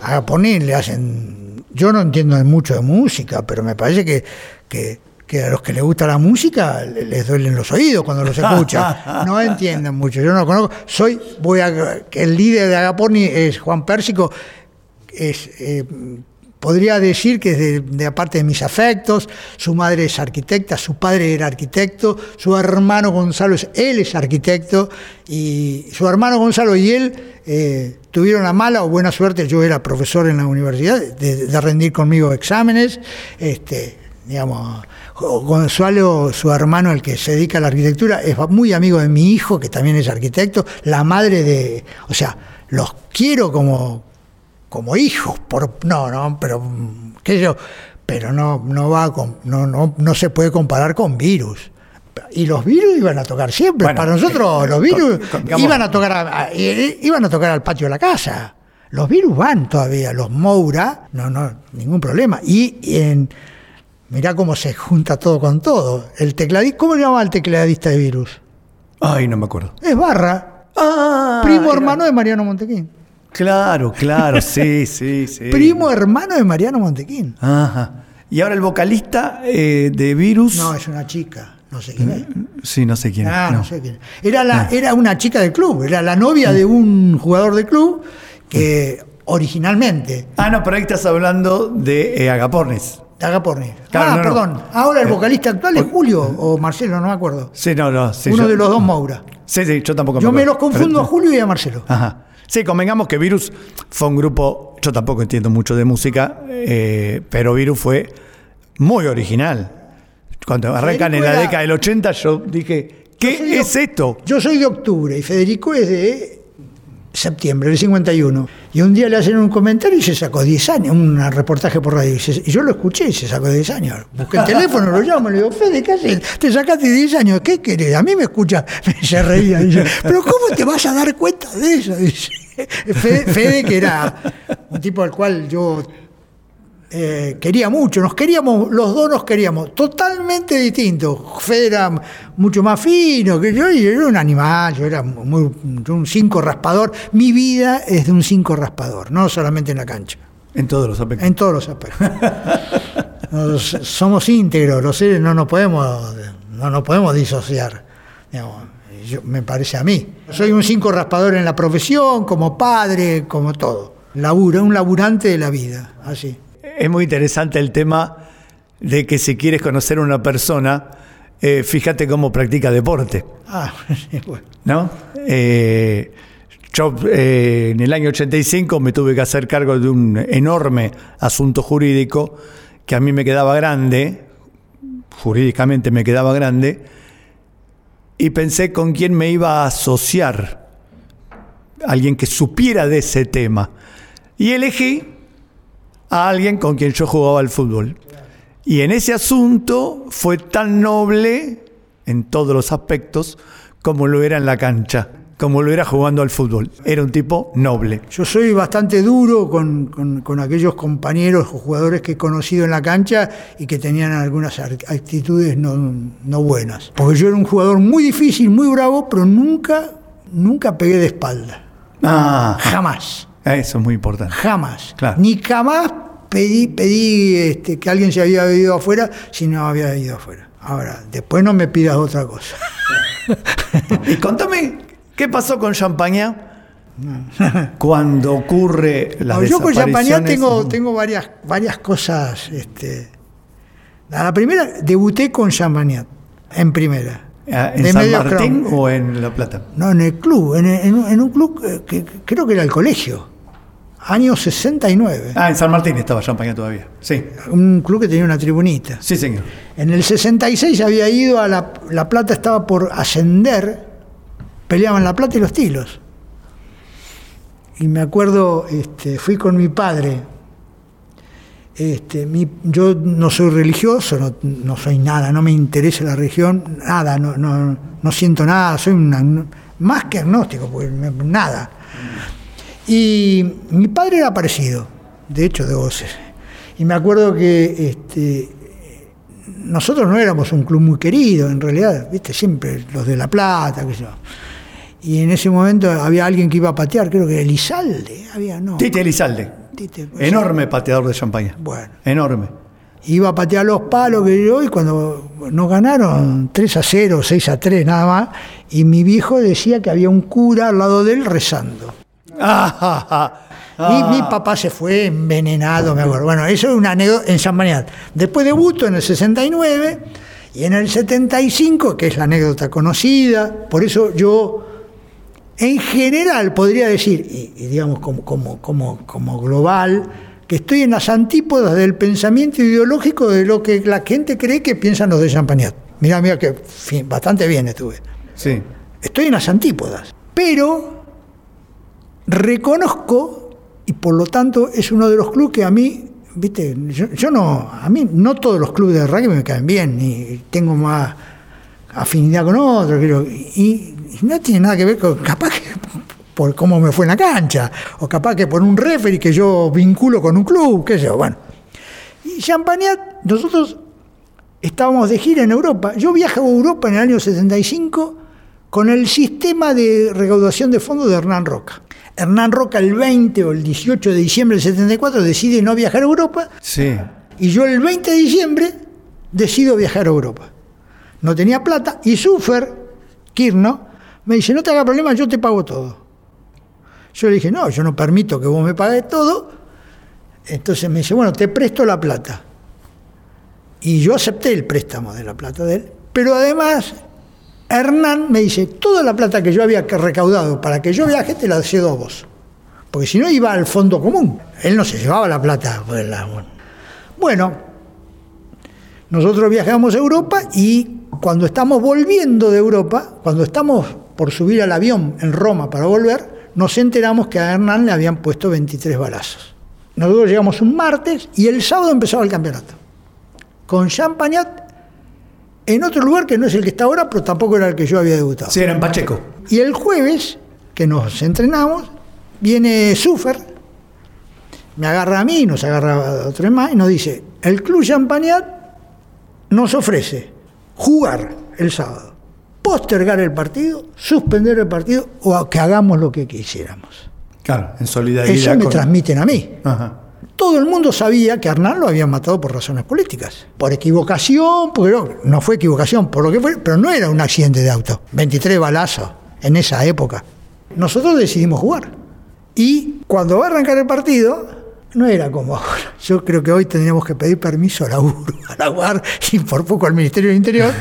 Agapornis le hacen. Yo no entiendo mucho de música, pero me parece que, que, que a los que les gusta la música le- les duelen los oídos cuando los escuchan. No entienden mucho. Yo no lo conozco. Soy, voy a, el líder de Agapornis es Juan Pérsico. Es, eh, podría decir que de, de aparte de mis afectos. Su madre es arquitecta, su padre era arquitecto, su hermano Gonzalo es, él es arquitecto y su hermano Gonzalo y él eh, tuvieron la mala o buena suerte. Yo era profesor en la universidad de, de rendir conmigo exámenes. Este, digamos, Gonzalo, su hermano, el que se dedica a la arquitectura, es muy amigo de mi hijo, que también es arquitecto, la madre de, o sea, los quiero como, como hijos, por, no, no, pero, qué sé yo, pero no, no va con, no, no, no se puede comparar con virus. Y los virus iban a tocar siempre. Bueno, Para nosotros, eh, los virus con- con- digamos- iban a tocar a- iban a tocar al patio de la casa. Los virus van todavía, los Moura, no, no, ningún problema. Y en, mirá cómo se junta todo con todo. El tecladista, ¿cómo se llama el tecladista de virus? Ay, no me acuerdo. Es Barra, Ah, primo era- hermano de Mariano Montequín. Claro, claro, sí, sí, sí. Primo hermano de Mariano Montequín. Ajá. Y ahora el vocalista eh, de Virus. No, es una chica, no sé quién es. Sí, no sé quién es. Ah, no, no. sé quién. Era, la, era una chica del club, era la novia de un jugador del club que originalmente, Ah, no, pero ahí estás hablando de eh, Agapornis. de Agaporni. Claro, ah, no, perdón. Ahora el Eh, vocalista actual es Julio o Marcelo, no me acuerdo. Sí, no, no. sí, Uno yo- de los dos Moura. Sí, sí, yo tampoco Yo me los confundo Pero- a Julio y a Marcelo. Ajá. Sí, convengamos que Virus fue un grupo, yo tampoco entiendo mucho de música, eh, pero Virus fue muy original. Cuando arrancan en la era- década del 80, yo dije, ¿qué de- es esto? Yo soy de octubre y Federico es de septiembre del 51. Y un día le hacen un comentario y se sacó 10 años, un reportaje por radio. Y, yo lo escuché y se sacó 10 años. Busqué el teléfono, lo llamo, le digo, Fede, ¿qué haces? Te sacaste 10 años, ¿qué querés? A mí me escucha, se reía. Dice, pero ¿cómo te vas a dar cuenta de eso? Dice, Fede, que era un tipo al cual yo eh, quería mucho, nos queríamos, los dos nos queríamos, totalmente distintos. Fede era mucho más fino que yo, y yo era un animal, yo era muy, un cinco raspador. Mi vida es de un cinco raspador, no solamente en la cancha. En todos los aspectos. En todos los aspectos. Nos- somos íntegros, los seres no nos podemos, no nos podemos disociar. digamos, yo- me parece a mí. Soy un cinco raspador en la profesión, como padre, como todo. Laburo, un laburante de la vida, así. Es muy interesante el tema de que si quieres conocer a una persona, eh, fíjate cómo practica deporte, Ah, bueno. ¿no? Eh, yo eh, en el año 85 me tuve que hacer cargo de un enorme asunto jurídico que a mí me quedaba grande, jurídicamente me quedaba grande, y pensé con quién me iba a asociar, alguien que supiera de ese tema. Y elegí a alguien con quien yo jugaba al fútbol. Y en ese asunto fue tan noble en todos los aspectos como lo era en la cancha, como lo era jugando al fútbol. Era un tipo noble. Yo soy bastante duro con, con- con aquellos compañeros o jugadores que he conocido en la cancha y que tenían algunas actitudes no, no buenas. Porque yo era un jugador muy difícil, muy bravo, pero nunca, nunca pegué de espalda. Ah, Jamás, eso es muy importante. jamás. Claro. Ni jamás pedí, pedí este, que alguien se había ido afuera si no había ido afuera. Ahora, después no me pidas otra cosa. Y contame, ¿qué pasó con Champañá cuando ocurre la No, yo con desapariciones? tengo, tengo varias, varias cosas. Este, a la primera, debuté con Champañá, en primera. Ah, ¿En de San Martín o en La Plata? No, en el club, en, en un- en un club eh, que, que creo que era el colegio, año 69. Ah, en San Martín estaba Champañá todavía. Sí, Un club que tenía una tribunita. sí, señor. En el 66 había ido a La, La Plata, estaba por ascender, peleaban La Plata y los Tilos. Y me acuerdo, este, fui con mi padre. Este, mi- yo no soy religioso, no, no soy nada, no me interesa la religión, nada, no, no, no siento nada, soy un agno- más que agnóstico, me- nada. Y mi padre era parecido, de hecho, de voces. Y me acuerdo que este, nosotros no éramos un club muy querido, en realidad, viste, siempre los de La Plata, qué sé yo. Y en ese momento había alguien que iba a patear, creo que Elizalde, había, no. Tite Elizalde, Tite, pues, enorme pateador de Champaña. Bueno. Enorme. Iba a patear los palos que yo, y cuando nos ganaron 3 a 0, 6 a 3, nada más, y mi viejo decía que había un cura al lado de él rezando. Ah, ah, ah. Y mi papá se fue envenenado, me acuerdo. Bueno, eso es una anécdota en San. Después debuto en el 69 y en el 75, que es la anécdota conocida, por eso yo en general podría decir, y, y digamos como, como, como, como global, que estoy en las antípodas del pensamiento ideológico de lo que la gente cree que piensan los de Champagnat. Mira, mira que bastante bien estuve. Sí. Estoy en las antípodas. Pero reconozco, y por lo tanto es uno de los clubes que a mí, viste, yo, no, a mí no todos los clubes de rugby me caen bien, y tengo más afinidad con otros, creo, y, y no tiene nada que ver con, capaz que por cómo me fue en la cancha, o capaz que por un referee que yo vinculo con un club, qué sé yo, bueno. Y Champagnat, nosotros estábamos de gira en Europa. Yo viajaba a Europa en el año 75 con el sistema de recaudación de fondos de Hernán Roca. Hernán Roca el 20 o el 18 de diciembre del 74 decide no viajar a Europa Sí. y yo el 20 de diciembre decido viajar a Europa. No tenía plata y Sufer, Kirno, me dice, no te hagas problema, yo te pago todo. Yo le dije, no, yo no permito que vos me pagues todo. Entonces me dice, bueno, te presto la plata. Y yo acepté el préstamo de la plata de él. Pero además, Hernán me dice, toda la plata que yo había recaudado para que yo viaje, te la cedo a vos. Porque si no iba al fondo común. Él no se llevaba la plata. pues, la- Bueno, nosotros viajamos a Europa y cuando estamos volviendo de Europa, cuando estamos por subir al avión en Roma para volver, nos enteramos que a Hernán le habían puesto 23 balazos. Nosotros llegamos un martes y el sábado empezaba el campeonato. Con Champagnat en otro lugar que no es el que está ahora, pero tampoco era el que yo había debutado. Sí, era en Pacheco. Y el jueves, que nos entrenamos, viene Sufer me agarra a mí, nos agarra a otros más y nos dice, el Club Champagnat nos ofrece jugar el sábado, postergar el partido, suspender el partido o que hagamos lo que quisiéramos. Claro, en solidaridad. Eso me con- transmiten a mí. Ajá. Todo el mundo sabía que a Hernán lo habían matado por razones políticas. Por equivocación, porque no, fue equivocación, por lo que fue, pero no era un accidente de auto. 23 balazos en esa época. Nosotros decidimos jugar. Y cuando va a arrancar el partido, no era como ahora. Yo creo que hoy tendríamos que pedir permiso a la URU, a la UAR y por poco al Ministerio del Interior.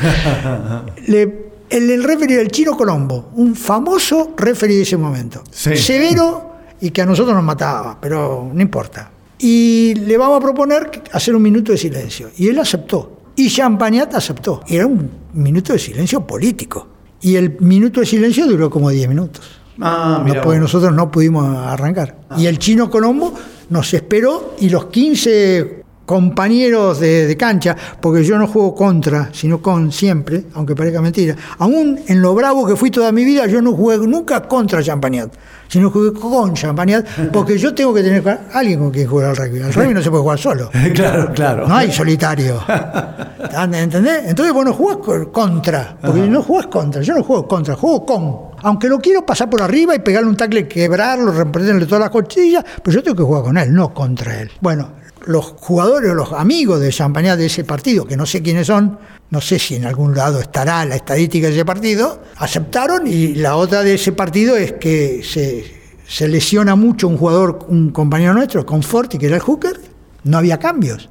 Le- el, el referee del Chino Colombo, un famoso referee de ese momento. Sí. Severo y que a nosotros nos mataba, pero no importa. Y le vamos a proponer hacer un minuto de silencio. Y él aceptó. Y Champagnat aceptó. Y era un minuto de silencio político. Y el minuto de silencio duró como 10 minutos. Ah, No, porque nosotros no pudimos arrancar. Y el chino Colombo nos esperó y los 15 compañeros de, de cancha, porque yo no juego contra, sino con siempre, aunque parezca mentira. Aún en lo bravo que fui toda mi vida, yo no jugué nunca contra Champagnat, sino jugué con Champagnat, porque yo tengo que tener alguien con quien jugar al rugby. Al rugby no se puede jugar solo. claro, claro. No hay solitario. ¿Entendés? Entonces vos no jugás co- contra, porque no jugás contra, yo no juego contra, juego con. Aunque lo quiero pasar por arriba y pegarle un tackle, quebrarlo, romperle todas las costillas, pero yo tengo que jugar con él, no contra él. Bueno, los jugadores o los amigos de Champagnat de ese partido, que no sé quiénes son, no sé si en algún lado estará la estadística de ese partido, aceptaron y la otra de ese partido es que se, se lesiona mucho un jugador, un compañero nuestro, Conforti, que era el hooker, no había cambios.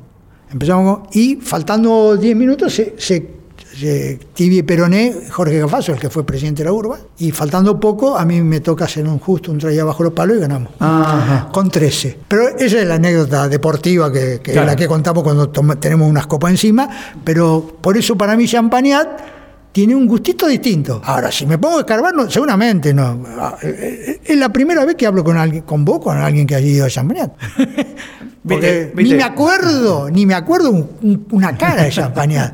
Empezamos con- y faltando 10 minutos se, se, se- Tibi Peroné, Jorge Gafaso, el que fue presidente de la urba, y faltando poco a mí me toca hacer un justo, un traía bajo los palos y ganamos. Ajá. Con 13. Pero esa es la anécdota deportiva que, que Claro. la que contamos cuando toma- tenemos unas copas encima, pero por eso para mí Champagnat tiene un gustito distinto. Ahora, si me pongo a escarbar, no, seguramente no. Ah, eh, eh, Es la primera vez que hablo con alguien, con vos, con alguien que haya ido a Champagnat. Porque Viste, viste. ni me acuerdo, ni me acuerdo un- un- una cara de Champagnat.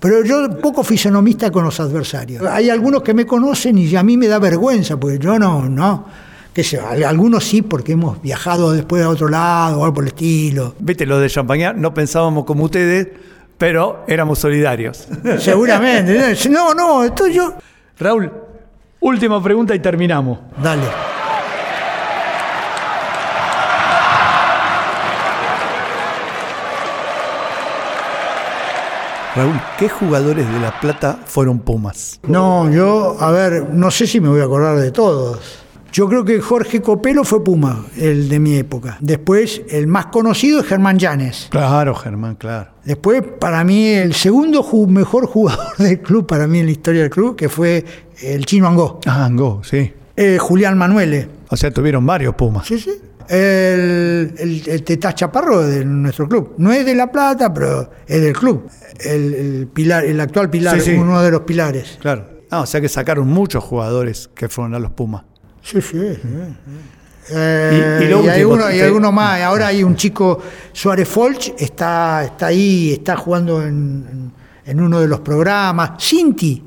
Pero yo poco fisonomista con los adversarios. Hay algunos que me conocen y a mí me da vergüenza, porque yo no, no. Qué sé, algunos sí, porque hemos viajado después a otro lado o algo por el estilo. Viste, lo de Champagnat, no pensábamos como ustedes, pero éramos solidarios. Seguramente. No, no, esto yo. Raúl, última pregunta y terminamos. Dale. Raúl, ¿qué jugadores de La Plata fueron Pumas? No, yo, a ver, no sé si me voy a acordar de todos. Yo creo que Jorge Copelo fue Puma, el de mi época. Después, el más conocido es Germán Llanes. Claro, Germán, claro. Después, para mí, el segundo ju- mejor jugador del club, para mí en la historia del club, que fue el chino Angó. Ah, Angó, sí. Eh, Julián Manuele. O sea, tuvieron varios Pumas. Sí, sí. El, el, el Chaparro de nuestro club. No es de La Plata, pero es del club. El, el pilar, el actual pilar, Sí, sí. uno de los pilares. Claro. Ah, o sea que sacaron muchos jugadores que fueron a los Pumas. Sí, sí. sí. Eh, Y- y, y lo hay uno, y alguno más. Ahora hay un chico, Suárez Folch, está, está ahí, está jugando en, en uno de los programas. Cinti,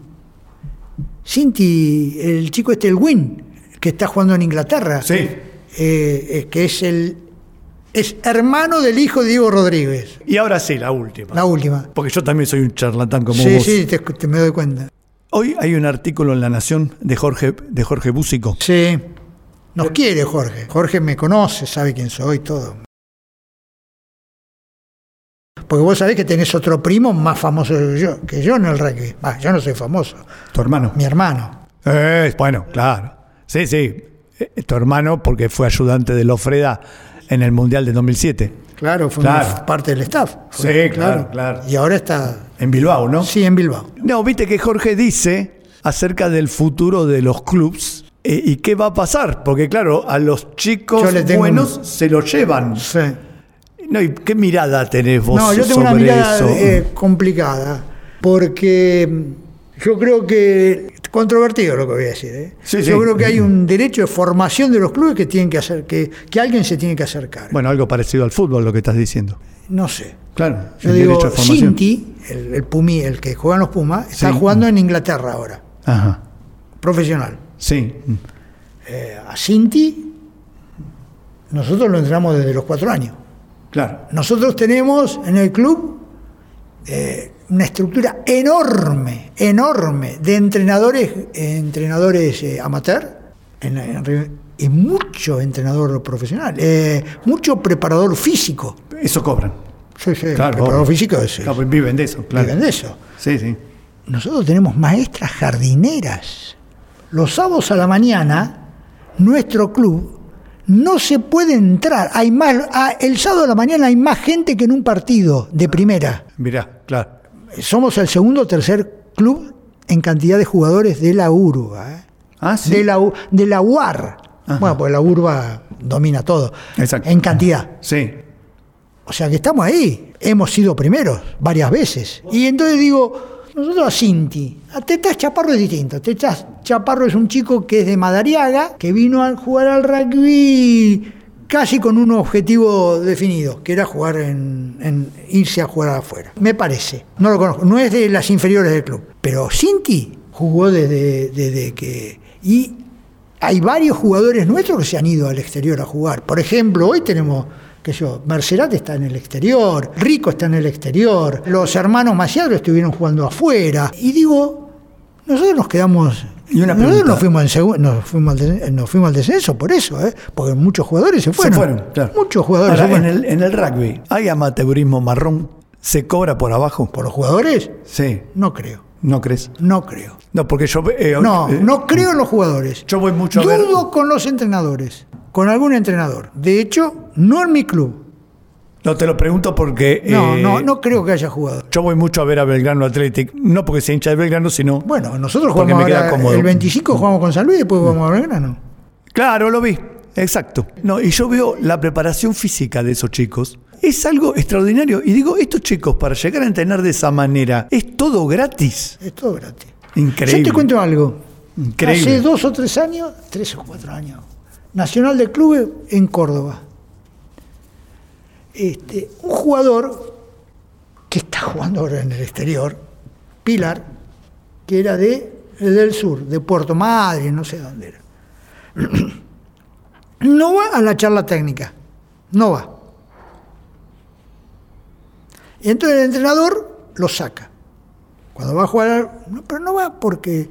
Cinti, el chico este, el Win, que está jugando en Inglaterra. Sí. Eh, eh, que es el es hermano del hijo de Diego Rodríguez. Y ahora sí, la última. La última. Porque yo también soy un charlatán como sí, vos. sí, te, te me doy cuenta. Hoy hay un artículo en La Nación de Jorge, de Jorge Búsico. Sí. Nos quiere Jorge. Jorge me conoce, sabe quién soy, todo. Porque vos sabés que tenés otro primo más famoso que yo, que yo en el rugby. Ah, yo no soy famoso. Tu hermano. Mi hermano. Eh, bueno, claro. Sí, sí. Eh, Tu hermano, porque fue ayudante de Lofreda en el Mundial de 2007. Claro, fue Claro. parte del staff. Sí, claro, claro. Y ahora está. En Bilbao, ¿no? Sí, en Bilbao. No, viste que Jorge dice acerca del futuro de los clubs eh, y qué va a pasar. Porque, claro, a los chicos buenos un- se los llevan. Sí. No, ¿y qué mirada tenés vos No, yo tengo sobre una mirada eso? eh, complicada. Porque yo creo que. Controvertido lo que voy a decir. ¿eh? Sí, yo sí. creo que hay un derecho de formación de los clubes que tienen que hacer, que, que alguien se tiene que acercar. Bueno, algo parecido al fútbol, lo que estás diciendo. No sé. Claro, Yo el digo, derecho de formación. Cinti, el, el Pumi, el que juega en los Pumas, está jugando en Inglaterra ahora, Ajá. profesional. Sí. Eh, a Cinti Nosotros lo entrenamos desde los cuatro años. Claro. Nosotros tenemos en el club eh, una estructura enorme, enorme de entrenadores, entrenadores eh, amateur en- en- y mucho entrenador profesional, eh, mucho preparador físico. Eso cobran. Sí, sí, Claro, preparador obvio. físico es, Claro, pues viven de eso, claro. viven de eso. Sí, sí. Nosotros tenemos maestras jardineras. Los sábados a la mañana, nuestro club no se puede entrar. Hay más, ah, el sábado a la mañana hay más gente que en un partido de primera. Mirá, claro. Somos el segundo o tercer club en cantidad de jugadores de la urba. ¿eh? Ah, sí. De la, de la UAR. Bueno, pues la urba domina todo. Exacto. En cantidad. Sí. O sea que estamos ahí. Hemos sido primeros varias veces. Y entonces digo, nosotros a Cinti, a Tetas Chaparro es distinto. Tetas Chaparro es un chico que es de Madariaga, que vino a jugar al rugby casi con un objetivo definido, que era jugar en, irse a jugar afuera. Me parece. No lo conozco. No es de las inferiores del club. Pero Cinti jugó desde, desde que... Y hay varios jugadores nuestros que se han ido al exterior a jugar. Por ejemplo, hoy tenemos, sé yo, Mercerat está en el exterior, Rico está en el exterior, los hermanos Maciado estuvieron jugando afuera. Y digo, nosotros nos quedamos. Y una nosotros nos fuimos, en segu- nos, fuimos al de- nos fuimos al descenso por eso, ¿eh? porque muchos jugadores se fueron. Se fueron, claro. Muchos jugadores Ahora, se en fueron. el, en el rugby, ¿hay amateurismo marrón? ¿Se cobra por abajo? ¿Por los jugadores? Sí. No creo. ¿No crees? No creo. No, porque yo... eh, No, eh, no creo en los jugadores. Yo voy mucho a ver... Dudo con los entrenadores, con algún entrenador. De hecho, no en mi club. No, te lo pregunto porque... No, eh, no, no creo que haya jugador. Yo voy mucho a ver a Belgrano Athletic, no porque sea hincha de Belgrano, sino... Bueno, nosotros Porque jugamos me queda cómodo. el 25 jugamos con San Luis y después jugamos a Belgrano. Claro, lo vi, exacto. No, y yo veo la preparación física de esos chicos. Es algo extraordinario. Y digo, estos chicos, para llegar a entrenar de esa manera, es todo gratis. Es todo gratis. Increíble. Yo te cuento algo. Increíble. Hace dos o tres años, tres o cuatro años, Nacional de Clubes en Córdoba. Este, un jugador que está jugando ahora en el exterior, Pilar, que era de del sur, de Puerto Madre, no sé dónde era. No va a la charla técnica, no va. Y entonces el entrenador lo saca. Cuando va a jugar, no, pero no va porque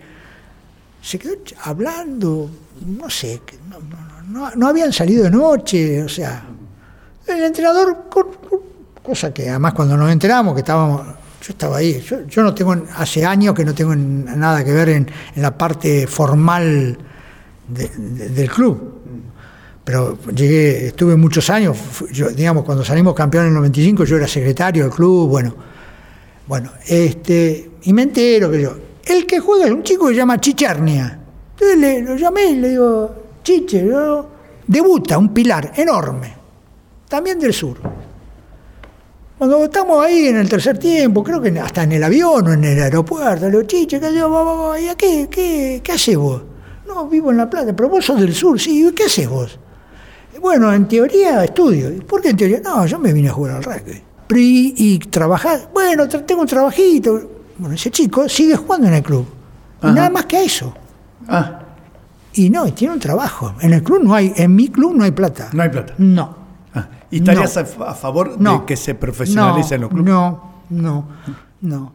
se quedó hablando, no sé, no, no- no- no habían salido de noche, o sea, el entrenador, cosa que además cuando nos enteramos que estábamos, yo estaba ahí, yo, no tengo, hace años que no tengo nada que ver en, en la parte formal de- de- del club. Pero llegué, estuve muchos años, yo, digamos, cuando salimos campeones en el 95, yo era secretario del club, bueno, bueno, este, y me entero que yo, el que juega es un chico que se llama Chicharnia. Entonces le, lo llamé y le digo, Chiche, yo- debuta un pilar enorme, también del sur. Cuando estamos ahí en el tercer tiempo, creo que hasta en el avión o en el aeropuerto, le digo, Chiche, ¿qué, yo, va, va, va, ¿y a qué, qué, qué haces vos? No, vivo en La Plata, pero vos sos del sur, sí, ¿y qué haces vos? Bueno, en teoría estudio. ¿Y ¿Por qué en teoría? No, yo me vine a jugar al rugby. Pero ¿Y, y trabajar? Bueno, tengo un trabajito. Bueno, ese chico sigue jugando en el club. Y Ajá. nada más que eso. Ah, Y no, y tiene un trabajo. En el club no hay, en mi club no hay plata. no hay plata. No. ¿Y estarías No. a, fa- a favor No. de que se profesionalicen no, los clubes? No, no, no.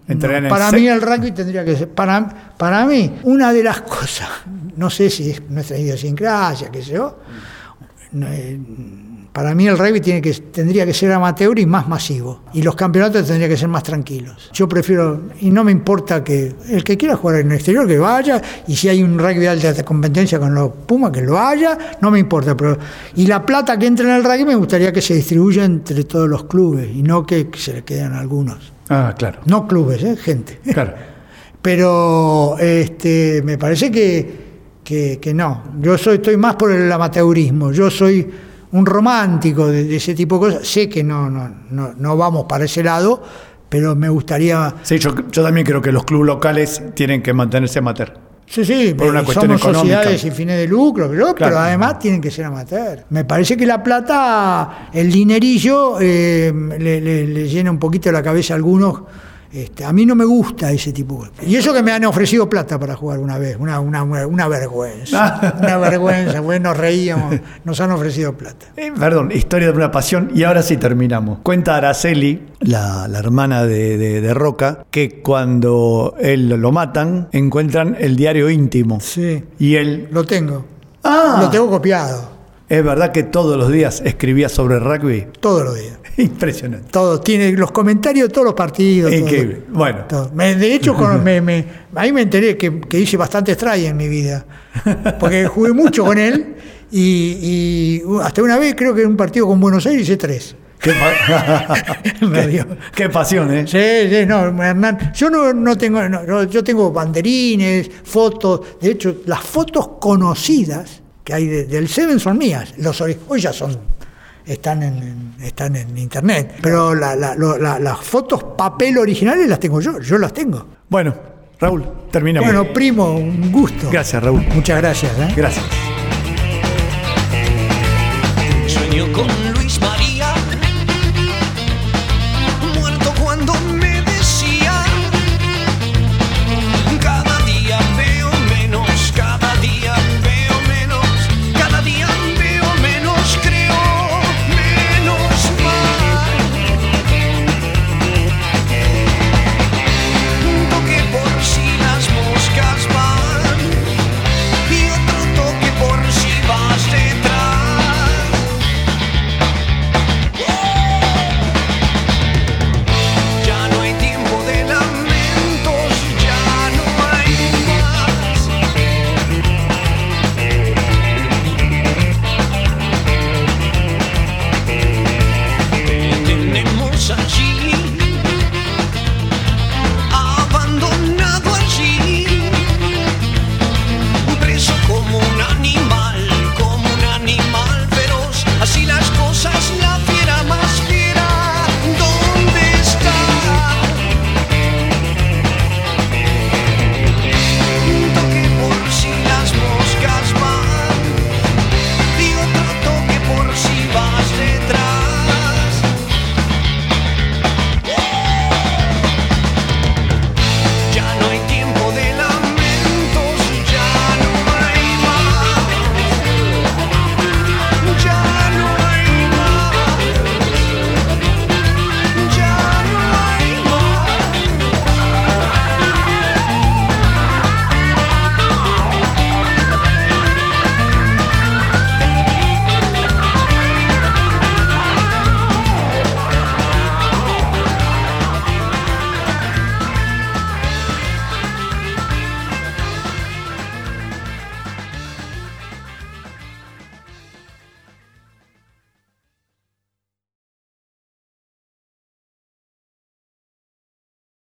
Para mí el rugby tendría que ser, para, para mí, una de las cosas, no sé si es nuestra idiosincrasia, qué sé yo, no, para mí el rugby tiene que, tendría que ser amateur y más masivo. Y los campeonatos tendrían que ser más tranquilos. Yo prefiero, y no me importa que el que quiera jugar en el exterior, que vaya, y si hay un rugby de alta competencia con los Pumas, que lo haya, no me importa. Pero, y la plata que entra en el rugby me gustaría que se distribuya entre todos los clubes y no que, se le queden algunos. Ah, claro. No clubes, ¿eh? gente. Claro. Pero este, me parece que, que, que no. Yo soy, estoy más por el amateurismo. Yo soy un romántico de, de ese tipo de cosas. Sé que no, no, no, no vamos para ese lado, pero me gustaría. Sí, yo, yo también creo que los clubes locales tienen que mantenerse amateur. Sí, sí, Por una cuestión somos económica. sociedades sin fines de lucro, pero, además tienen que ser amateur. Me parece que la plata, el dinerillo, eh, le, le- le llena un poquito la cabeza a algunos Este, a mí no me gusta ese tipo. de- Y eso que me han ofrecido plata para jugar una vez, una, una, una vergüenza. Una vergüenza, pues nos reíamos, nos han ofrecido plata. Eh, perdón, historia de una pasión. Y ahora sí terminamos. Cuenta Araceli, la, la hermana de, de- de Roca, que cuando él lo matan, encuentran el diario íntimo. Sí. Y él. Lo tengo. Ah. Lo tengo copiado. ¿Es verdad que todos los días escribía sobre rugby? Todos los días. Impresionante. Todo, tiene los comentarios de todos los partidos. todo. Increíble. Bueno. Todo. Me- de hecho, con- me, me- ahí me enteré que, que hice bastante try en mi vida. Porque jugué mucho con él y, y, uh, hasta una vez creo que en un partido con Buenos Aires hice tres. Qué, pa- qué, qué pasión, ¿eh? Sí, sí, no, Hernán. Yo no, no tengo, no, yo tengo banderines, fotos. De hecho, las fotos conocidas que hay de- del Seven son mías. Los hoy ya son, están en, están en internet. Pero la- la- la- las fotos papel originales las tengo yo, yo las tengo. Bueno, Raúl, terminamos. Bueno, primo, un gusto. Gracias, Raúl. Muchas gracias. ¿eh? Gracias.